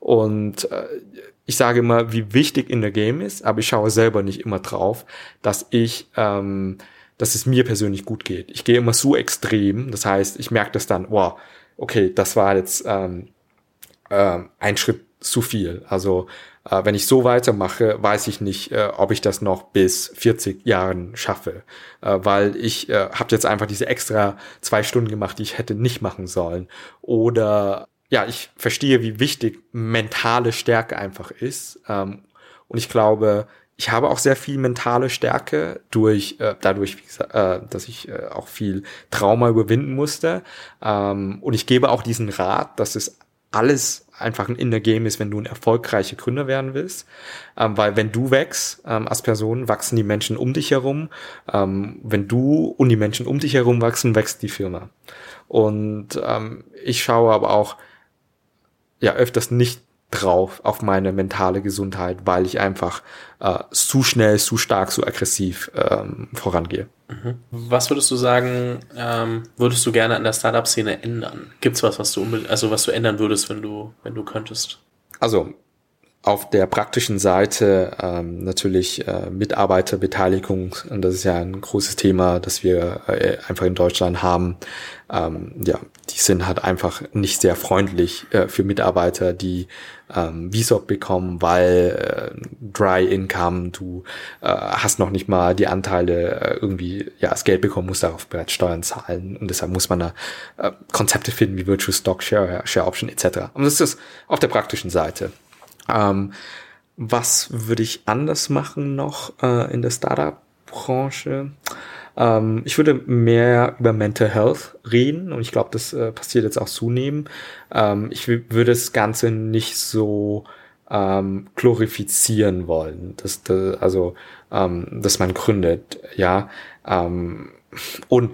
B: und äh, ich sage immer, wie wichtig in der Game ist, aber ich schaue selber nicht immer drauf, dass ich, ähm, dass es mir persönlich gut geht. Ich gehe immer so extrem. Das heißt, ich merke das dann, wow, okay, das war jetzt ähm, äh, ein Schritt zu viel. Also äh, wenn ich so weitermache, weiß ich nicht, äh, ob ich das noch bis 40 Jahren schaffe, äh, weil ich äh, habe jetzt einfach diese extra zwei Stunden gemacht, die ich hätte nicht machen sollen. Oder ja, ich verstehe, wie wichtig mentale Stärke einfach ist. Ähm, und ich glaube, ich habe auch sehr viel mentale Stärke durch äh, dadurch, gesagt, äh, dass ich äh, auch viel Trauma überwinden musste. Ähm, und ich gebe auch diesen Rat, dass es alles einfach ein Inner Game ist, wenn du ein erfolgreicher Gründer werden willst. Ähm, weil wenn du wächst ähm, als Person, wachsen die Menschen um dich herum. Ähm, wenn du und die Menschen um dich herum wachsen, wächst die Firma. Und ähm, ich schaue aber auch ja öfters nicht drauf auf meine mentale Gesundheit, weil ich einfach äh, zu schnell, zu stark, zu aggressiv ähm, vorangehe.
A: Mhm. Was würdest du sagen, ähm, würdest du gerne an der Startup-Szene ändern? Gibt es was, was du also was du ändern würdest, wenn du, wenn du könntest?
B: Also auf der praktischen Seite ähm, natürlich äh, Mitarbeiterbeteiligung, und das ist ja ein großes Thema, das wir äh, einfach in Deutschland haben. Ähm, ja, die sind halt einfach nicht sehr freundlich äh, für Mitarbeiter, die ähm, VSOP bekommen, weil äh, Dry Income, du äh, hast noch nicht mal die Anteile äh, irgendwie, ja, das Geld bekommen, musst darauf bereits Steuern zahlen und deshalb muss man da äh, Konzepte finden wie Virtual Stock, Share, Share Option etc. Und das ist auf der praktischen Seite. Ähm, was würde ich anders machen noch äh, in der Startup-Branche? Ähm, ich würde mehr über Mental Health reden und ich glaube, das äh, passiert jetzt auch zunehmend. Ähm, ich würde das Ganze nicht so ähm, glorifizieren wollen, dass, dass also ähm, dass man gründet, ja. Ähm, und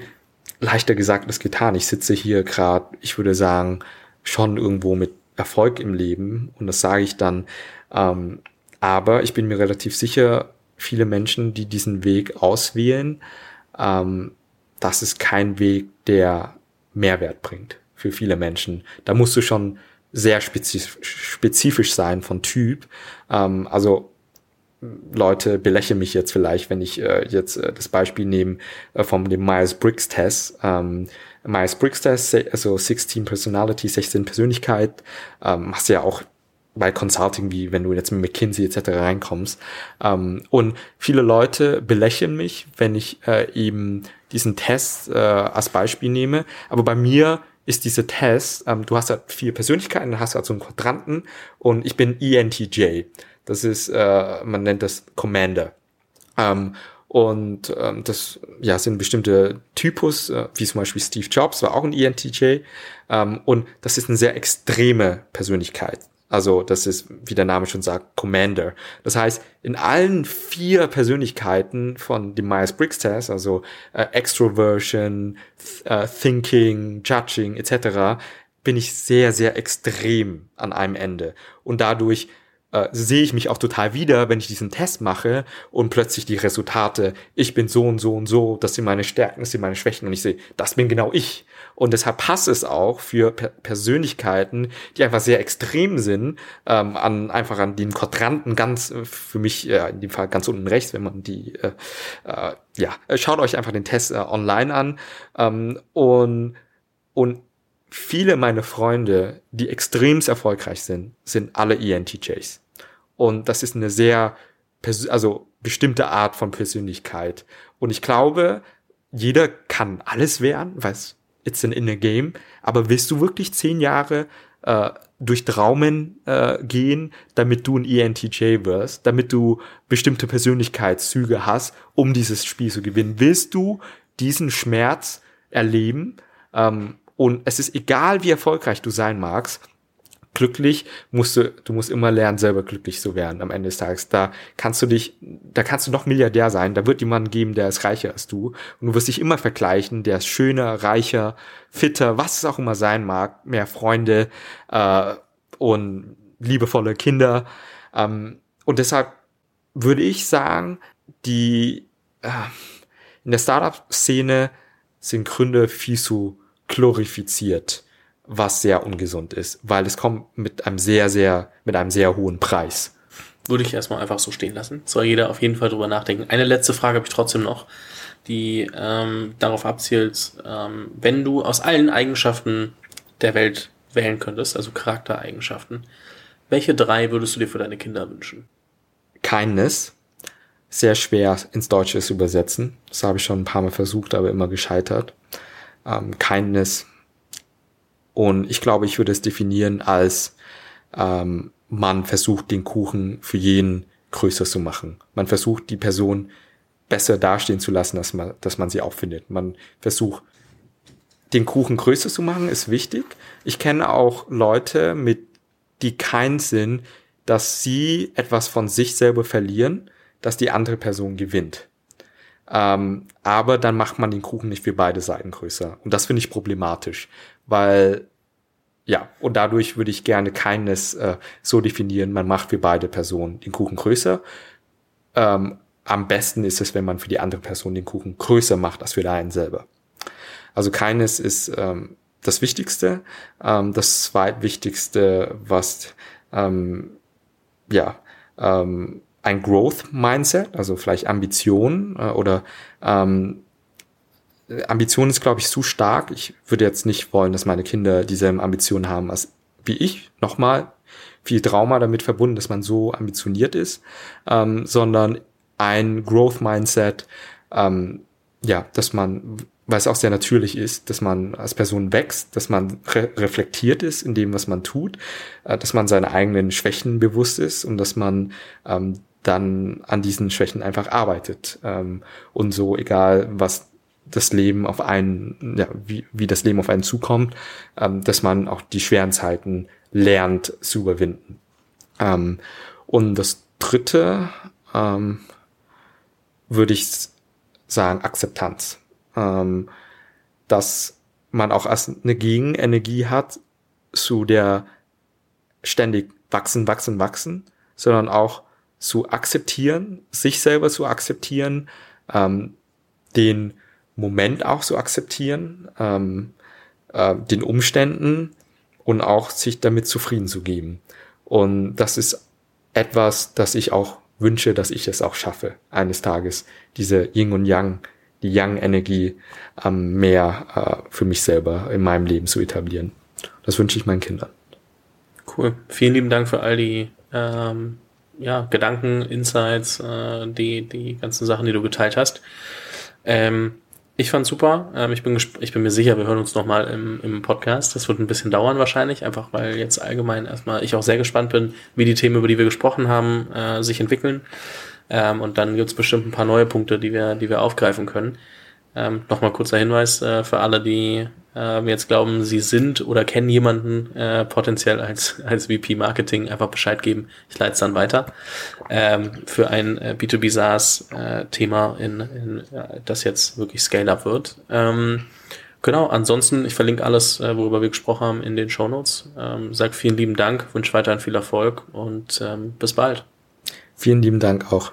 B: leichter gesagt als getan. Ich sitze hier gerade, ich würde sagen, schon irgendwo mit Erfolg im Leben und das sage ich dann. Ähm, aber ich bin mir relativ sicher, viele Menschen, die diesen Weg auswählen, ähm, das ist kein Weg, der Mehrwert bringt für viele Menschen. Da musst du schon sehr spezifisch, spezifisch sein von Typ. Ähm, also Leute belächeln mich jetzt vielleicht, wenn ich äh, jetzt äh, das Beispiel nehme äh, vom dem Myers-Briggs-Test. Ähm, Myers-Briggs-Test, also 16 Personality, 16 Persönlichkeit, ähm, hast du ja auch bei Consulting, wie wenn du jetzt mit McKinsey etc. reinkommst. Ähm, und viele Leute belächeln mich, wenn ich äh, eben diesen Test äh, als Beispiel nehme. Aber bei mir ist dieser Test, ähm, du hast halt vier Persönlichkeiten, hast halt so einen Quadranten und ich bin ENTJ. Das ist, äh, man nennt das Commander. Ähm, und ähm, das ja sind bestimmte Typus, äh, wie zum Beispiel Steve Jobs war auch ein ENTJ. Ähm, und das ist eine sehr extreme Persönlichkeit. Also das ist, wie der Name schon sagt, Commander. Das heißt, in allen vier Persönlichkeiten von dem Myers-Briggs-Test, also äh, Extroversion, th äh, Thinking, Judging etc., bin ich sehr, sehr extrem an einem Ende. Und dadurch äh, sehe ich mich auch total wieder, wenn ich diesen Test mache und plötzlich die Resultate, ich bin so und so und so, das sind meine Stärken, das sind meine Schwächen und ich sehe, das bin genau ich. Und deshalb passt es auch für per Persönlichkeiten, die einfach sehr extrem sind, ähm, an einfach an den Quadranten ganz, äh, für mich äh, in dem Fall ganz unten rechts, wenn man die, äh, äh, ja, schaut euch einfach den Test äh, online an ähm, und und viele meiner Freunde, die extremst erfolgreich sind, sind alle ENTJs. Und das ist eine sehr, also bestimmte Art von Persönlichkeit. Und ich glaube, jeder kann alles werden, weil it's an inner game. Aber willst du wirklich zehn Jahre äh, durch Traumen äh, gehen, damit du ein ENTJ wirst, damit du bestimmte Persönlichkeitszüge hast, um dieses Spiel zu gewinnen? Willst du diesen Schmerz erleben? Ähm, und es ist egal, wie erfolgreich du sein magst, glücklich, musst du, du musst immer lernen, selber glücklich zu werden am Ende des Tages. Da kannst du dich, da kannst du noch Milliardär sein, da wird jemand geben, der ist reicher als du. Und du wirst dich immer vergleichen, der ist schöner, reicher, fitter, was es auch immer sein mag, mehr Freunde äh, und liebevolle Kinder. Ähm, und deshalb würde ich sagen, die äh, in der Startup-Szene sind Gründer viel zu glorifiziert was sehr ungesund ist, weil es kommt mit einem sehr, sehr, mit einem sehr hohen Preis.
A: Würde ich erstmal einfach so stehen lassen. Soll jeder auf jeden Fall drüber nachdenken. Eine letzte Frage habe ich trotzdem noch, die ähm, darauf abzielt, ähm, wenn du aus allen Eigenschaften der Welt wählen könntest, also Charaktereigenschaften, welche drei würdest du dir für deine Kinder wünschen?
B: Kindness. Sehr schwer ins Deutsche zu übersetzen. Das habe ich schon ein paar Mal versucht, aber immer gescheitert. Ähm, Kindness, und ich glaube, ich würde es definieren als ähm, man versucht, den Kuchen für jeden größer zu machen. Man versucht, die Person besser dastehen zu lassen, dass man, dass man sie auch findet. Man versucht, den Kuchen größer zu machen, ist wichtig. Ich kenne auch Leute, mit die keinen Sinn, dass sie etwas von sich selber verlieren, dass die andere Person gewinnt. Ähm, aber dann macht man den Kuchen nicht für beide Seiten größer. Und das finde ich problematisch, weil ja, und dadurch würde ich gerne keines äh, so definieren, man macht für beide Personen den Kuchen größer. Ähm, am besten ist es, wenn man für die andere Person den Kuchen größer macht als für einen selber. Also keines ist ähm, das Wichtigste. Ähm, das zweitwichtigste, was ähm, ja ähm, ein Growth Mindset, also vielleicht Ambition äh, oder ähm, Ambition ist, glaube ich, zu stark. Ich würde jetzt nicht wollen, dass meine Kinder dieselben Ambitionen haben als wie ich. Nochmal viel Trauma damit verbunden, dass man so ambitioniert ist, ähm, sondern ein Growth Mindset, ähm, ja, dass man, weil es auch sehr natürlich ist, dass man als Person wächst, dass man re reflektiert ist in dem, was man tut, äh, dass man seine eigenen Schwächen bewusst ist und dass man ähm, dann an diesen Schwächen einfach arbeitet. Ähm, und so, egal was das Leben auf einen, ja, wie, wie das Leben auf einen zukommt, ähm, dass man auch die schweren Zeiten lernt zu überwinden. Ähm, und das dritte ähm, würde ich sagen, Akzeptanz. Ähm, dass man auch als eine Gegenenergie hat zu der ständig wachsen, wachsen, wachsen, sondern auch zu akzeptieren, sich selber zu akzeptieren, ähm, den Moment auch so akzeptieren, ähm, äh, den Umständen und auch sich damit zufrieden zu geben. Und das ist etwas, das ich auch wünsche, dass ich es auch schaffe, eines Tages, diese Yin und Yang, die Yang-Energie ähm, mehr äh, für mich selber in meinem Leben zu etablieren. Das wünsche ich meinen Kindern.
A: Cool. Vielen lieben Dank für all die ähm, ja, Gedanken, Insights, äh, die, die ganzen Sachen, die du geteilt hast. Ähm, ich fand's super. Ähm, ich, bin ich bin mir sicher, wir hören uns nochmal im, im Podcast. Das wird ein bisschen dauern wahrscheinlich, einfach weil jetzt allgemein erstmal ich auch sehr gespannt bin, wie die Themen, über die wir gesprochen haben, äh, sich entwickeln. Ähm, und dann gibt's bestimmt ein paar neue Punkte, die wir, die wir aufgreifen können. Ähm, Nochmal kurzer Hinweis äh, für alle, die äh, jetzt glauben, sie sind oder kennen jemanden äh, potenziell als, als VP Marketing, einfach Bescheid geben. Ich leite es dann weiter. Ähm, für ein äh, B2B SaaS-Thema, äh, in, in, äh, das jetzt wirklich Scale-Up wird. Ähm, genau, ansonsten, ich verlinke alles, äh, worüber wir gesprochen haben, in den Show Notes. Ähm, sag vielen lieben Dank, wünsche weiterhin viel Erfolg und ähm, bis bald.
B: Vielen lieben Dank auch.